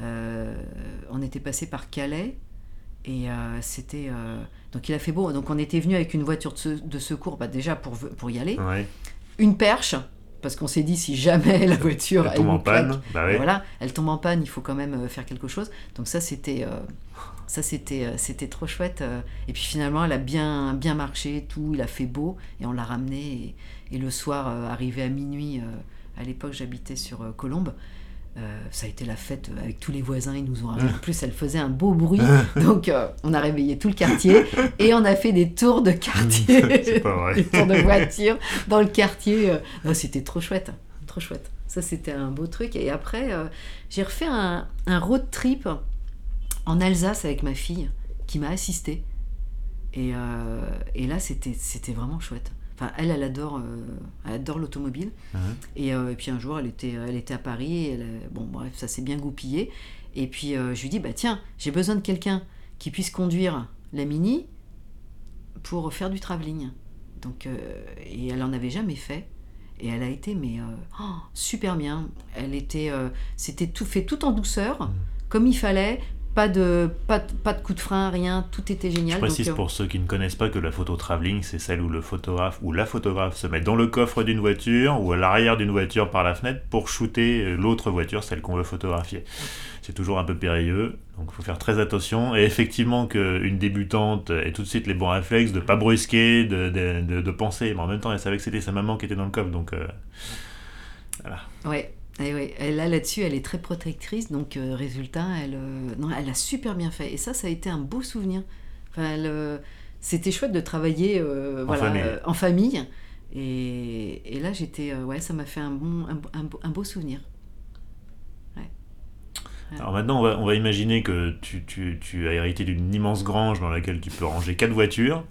Euh, on était passé par Calais et c'était donc il a fait beau. Donc on était venu avec une voiture de, se- de secours, bah, déjà pour pour y aller, une perche parce qu'on s'est dit si jamais la voiture Elle tombe en panne. claque, Bah ouais. voilà, elle tombe en panne, il faut quand même euh, faire quelque chose. Donc ça c'était euh, ça c'était euh, c'était trop chouette. Et puis finalement elle a bien bien marché, tout, il a fait beau et on l'a ramené et, et le soir arrivé à minuit. à l'époque j'habitais sur Colombes. Euh, ça a été la fête avec tous les voisins, ils nous ont En plus, elle faisait un beau bruit, donc euh, on a réveillé tout le quartier et on a fait des tours de quartier, des tours de voiture dans le quartier. euh. C'était trop chouette, trop chouette. Ça, c'était un beau truc. Et après, j'ai refait un, un road trip en Alsace avec ma fille qui m'a assistée. Et, et là, c'était vraiment chouette. Enfin, elle, elle adore, euh, elle adore l'automobile. Et, euh, et puis un jour, elle était, elle était à Paris. et Elle, euh, bon, bref, ça s'est bien goupillé. Et puis euh, je lui dis, bah tiens, j'ai besoin de quelqu'un qui puisse conduire la Mini pour faire du travelling. Donc, et elle en avait jamais fait. Et elle a été, mais oh, super bien. Elle était, c'était tout fait tout en douceur, comme il fallait. Pas de, pas, de- pas de coup de frein, rien. Tout était génial. Je précise Donc, euh, pour ceux qui ne connaissent pas que la photo travelling, c'est celle où le photographe ou la photographe se met dans le coffre d'une voiture ou à l'arrière d'une voiture par la fenêtre pour shooter euh, l'autre voiture, celle qu'on veut photographier. C'est toujours un peu périlleux, donc il faut faire très attention. Et effectivement qu'une débutante ait tout de suite les bons réflexes de pas brusquer, de, de, penser, mais en même temps elle savait que c'était sa maman qui était dans le coffre, donc euh, eh ouais. Et là, là-dessus, elle est très protectrice, donc euh, résultat, elle, euh, non, elle a super bien fait. Et ça, ça a été un beau souvenir. Enfin, elle, euh, c'était chouette de travailler En voilà, famille. en famille. Et, et là, j'étais, ouais, ça m'a fait un bon, un, beau- un beau- un beau souvenir. Alors maintenant, on va, on va imaginer que tu, tu- tu as hérité d'une immense grange dans laquelle tu peux ranger quatre voitures.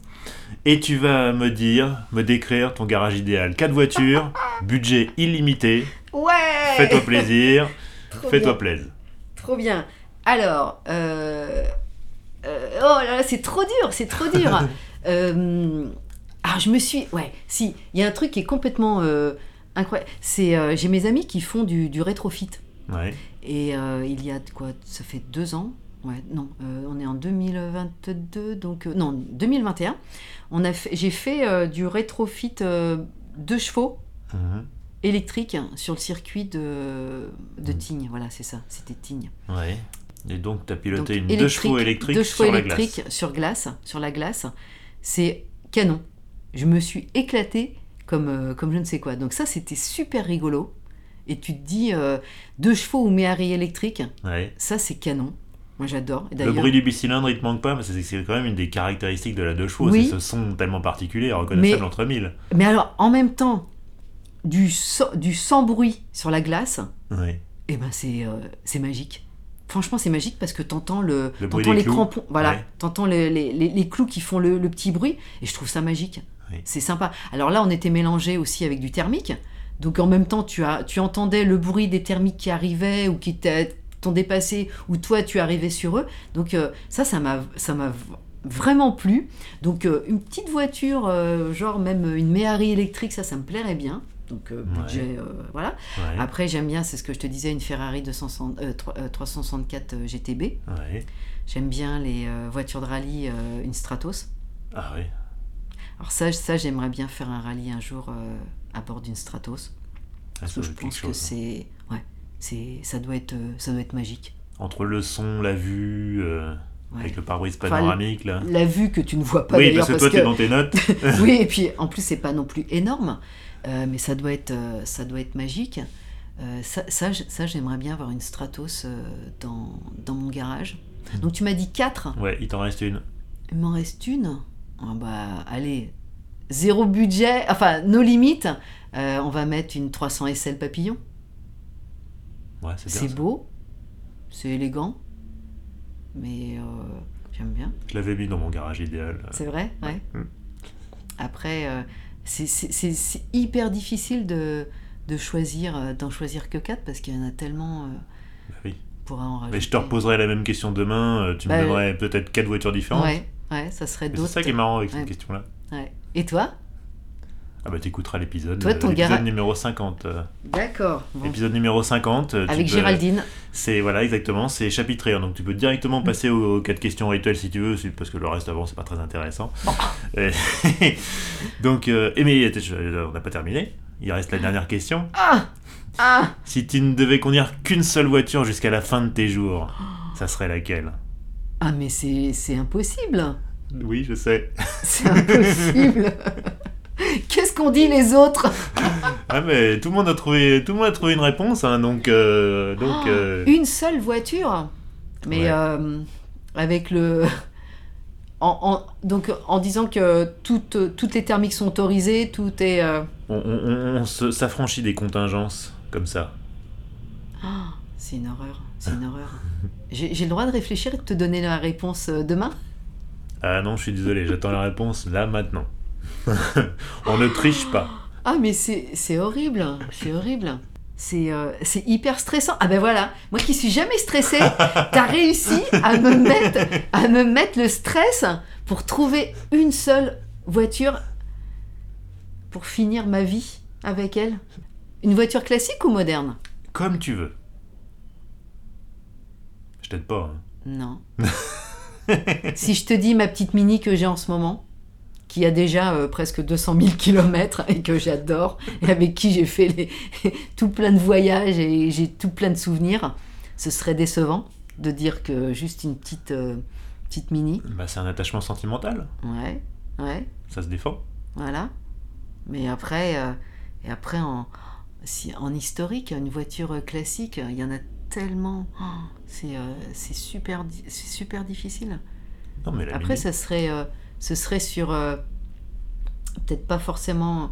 Et tu vas me dire, me décrire ton garage idéal. Quatre voitures, budget illimité, Ouais. fais-toi plaisir, fais-toi plaisir. Trop bien. Alors, euh, euh, oh là là, c'est trop dur, c'est trop dur. Euh, alors, je me suis. Ouais, si, il y a un truc qui est complètement euh, incroyable. C'est. J'ai mes amis qui font du, du rétrofit. Ouais. Et il y a quoi Ça fait deux ans? Ouais, non, euh, on est en 2022, donc. euh, non, 2021. On a fait- J'ai fait euh, du rétrofit deux chevaux Mhm. Électrique sur le circuit de, de Mm. Tignes. Voilà, c'est ça, c'était Tignes. Ouais. Et donc, tu as piloté Donc, une deux chevaux électriques deux chevaux sur électriques la glace. sur glace, sur la glace. C'est canon. Je me suis éclatée comme, euh, comme je ne sais quoi. Donc ça, c'était super rigolo. Et tu te dis, euh, deux chevaux ou Méhari électrique, Ouais. ça c'est canon. Moi j'adore. Le bruit du bicylindre, il te manque pas, que c'est quand même une des caractéristiques de la deux chevaux. Oui. C'est ce son tellement particulier, reconnaissable Mais- entre mille. Mais alors, en même temps, du, so- du sans bruit sur la glace, Ouais. eh ben c'est euh, c'est magique. Franchement, c'est magique parce que t'entends le, des les clous. crampons, voilà, Ouais. t'entends les, les, les- les clous qui font le, le petit bruit et je trouve ça magique. Oui. C'est sympa. Alors là, on était mélangé aussi avec du thermique, donc en même temps, tu as, tu entendais le bruit des thermiques qui arrivaient ou qui t'ont dépassé ou toi tu arrivais sur eux. Donc euh, ça, ça m'a, ça m'a v- vraiment plu. Donc euh, une petite voiture, euh, genre même une Méhari électrique, ça, ça me plairait bien. Donc euh, Ouais. budget, euh, voilà. Ouais. Après, j'aime bien, c'est ce que je te disais, une Ferrari 260, euh, trois- euh, 364 euh, GTB. Ouais. J'aime bien les voitures de rallye, une Stratos. Ah oui. Alors ça, ça j'aimerais bien faire un rallye un jour à bord d'une Stratos. Ah, Parce que je pense que hein. c'est... Ouais, c'est, ça, doit être, ça doit être magique. Entre le son, la vue, Ouais. avec le pare-brise Enfin, panoramique, là. La vue que tu ne vois pas oui, parce que toi, t'es dans tes notes. oui, et puis en plus, c'est pas non plus énorme, euh, mais ça doit être, euh, ça doit être magique. Euh, ça, ça, j'aimerais bien avoir une Stratos dans, dans mon garage. Donc tu m'as dit 4, Ouais, il t'en reste une. il m'en reste une. Ah bah, allez, zéro budget, enfin, nos limites, euh, on va mettre une 300 SL papillon. Ouais, c'est beau, c'est élégant, mais euh, j'aime bien. Je l'avais mis dans mon garage idéal. C'est vrai, ouais. Mm. Après, euh, c'est- hyper difficile de, de choisir, euh, d'en choisir que 4 parce qu'il y en a tellement euh, Bah oui. pour en rajouter. Mais je te reposerai la même question demain. euh, Tu me Bah, donnerais peut-être quatre voitures différentes. Ouais, ouais, ça serait d'autres. c'est ça qui est marrant avec cette question-là. Ouais. Et toi? Ah bah t'écouteras l'épisode. Toi, euh, ton l'épisode gara- numéro 50. euh, D'accord. Bon. Épisode numéro 50. euh, Avec peux- Géraldine. C'est voilà exactement, c'est chapitré. hein, donc tu peux directement Mm. passer aux, aux quatre questions rituelles si tu veux, parce que le reste avant c'est pas très intéressant. Euh, donc, euh, mais euh, on n'a pas terminé. Il reste la dernière question. Ah Ah Si tu ne devais conduire qu'une seule voiture jusqu'à la fin de tes jours, ça serait laquelle? Ah, mais c'est impossible Oui, je sais. C'est impossible Qu'est-ce qu'on dit les autres Ah mais tout le monde a trouvé, tout le monde a trouvé une réponse, hein, donc euh, donc. Oh, euh, Une seule voiture Mais Ouais. euh, avec le. En, en- donc en disant que toutes, toutes les thermiques sont autorisées, tout est. euh, on, on- on- on se- s'affranchit des contingences comme ça. ah, c'est une horreur, c'est une horreur. J'ai j'ai le droit de réfléchir et de te donner la réponse euh, demain? Ah non, je suis désolé, j'attends la réponse là maintenant. On ne triche pas. Ah, mais c'est horrible, c'est horrible. C'est euh, c'est hyper stressant. Ah ben voilà, moi qui suis jamais stressée, t'as réussi à me, mettre, à me mettre le stress pour trouver une seule voiture pour finir ma vie avec elle. Une voiture classique ou moderne? Comme tu veux. Je t'aide pas. hein. Non. si je te dis ma petite mini que j'ai en ce moment, qui a déjà euh, presque 200 000 km et que j'adore, et avec qui j'ai fait les- tout plein de voyages et j'ai tout plein de souvenirs, ce serait décevant de dire que juste une petite, euh, petite mini. Bah, c'est un attachement sentimental. Ouais, ouais, Ça se défend. voilà. Mais après, euh, et après en, si, en historique, une voiture classique, il y en a tellement. Oh, c'est euh, c'est super, c'est super difficile. Non, mais la Après, Mini- ça serait, ce serait sur euh, peut-être pas forcément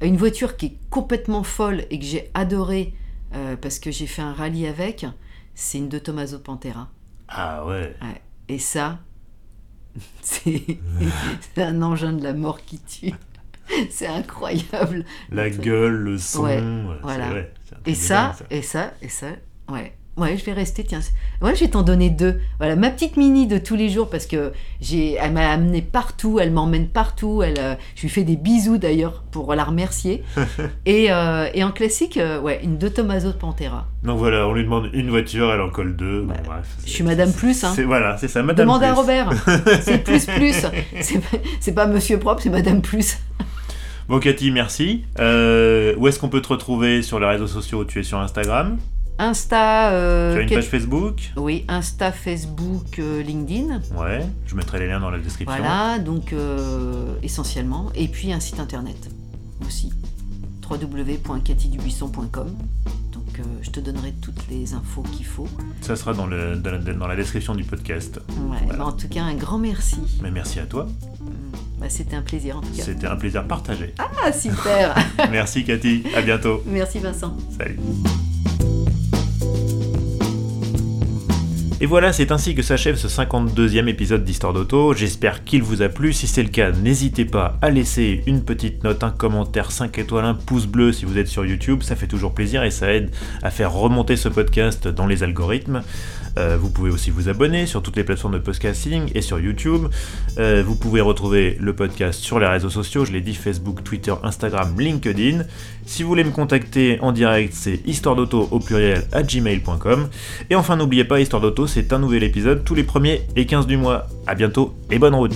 une voiture qui est complètement folle et que j'ai adorée euh, parce que j'ai fait un rallye avec. C'est une de Tommaso Pantera. Ah ouais. Ouais. Et ça, c'est un engin de la mort qui tue. C'est incroyable. La gueule, le son. Ouais, voilà. vrai, Et ça, et ça, et ça, ouais. Ouais, je vais rester, tiens. Ouais, je vais t'en donner deux. Voilà, ma petite mini de tous les jours parce que j'ai, elle m'a amené partout, elle m'emmène partout. Elle, euh, je lui fais des bisous d'ailleurs pour la remercier. et, euh, et en classique, euh, ouais, une de Tommaso de Pantera. Donc voilà, on lui demande une voiture, elle en colle deux. Bon, Ouais. bref, Je suis Madame Plus, hein. c'est- Voilà, c'est ça, Madame Demande à. Robert. C'est plus plus. C'est pas- pas Monsieur Propre, c'est Madame Plus. Bon, Cathy, merci. Où est-ce qu'on peut te retrouver sur les réseaux sociaux Tu es sur Instagram? Insta. euh, Tu as une quel- page Facebook Oui, Insta, Facebook, euh, LinkedIn. Ouais, je mettrai les liens dans la description. Voilà, donc euh, essentiellement. Et puis un site internet aussi, www.cathydubuisson.com. Donc euh, je te donnerai toutes les infos qu'il faut. Ça sera dans, le, dans, la, dans la description du podcast. Ouais, Voilà. bah, en tout cas, un grand merci. Mais merci à toi. Bah, C'était un plaisir en tout cas. C'était un plaisir partagé. Ah, super merci Cathy, à bientôt. Merci Vincent. Salut. Et voilà, c'est ainsi que s'achève ce 52e épisode d'Histoire d'Auto. J'espère qu'il vous a plu. Si c'est le cas, n'hésitez pas à laisser une petite note, un commentaire, 5 étoiles, un pouce bleu si vous êtes sur YouTube. Ça fait toujours plaisir et ça aide à faire remonter ce podcast dans les algorithmes. Euh, vous pouvez aussi vous abonner sur toutes les plateformes de podcasting et sur YouTube. Euh, vous pouvez retrouver le podcast sur les réseaux sociaux, je l'ai dit, Facebook, Twitter, Instagram, LinkedIn. Si vous voulez me contacter en direct, c'est histoire d'auto au pluriel à gmail.com. Et enfin, n'oubliez pas, Histoire d'auto, c'est un nouvel épisode tous les premiers et 15 du mois. A bientôt et bonne route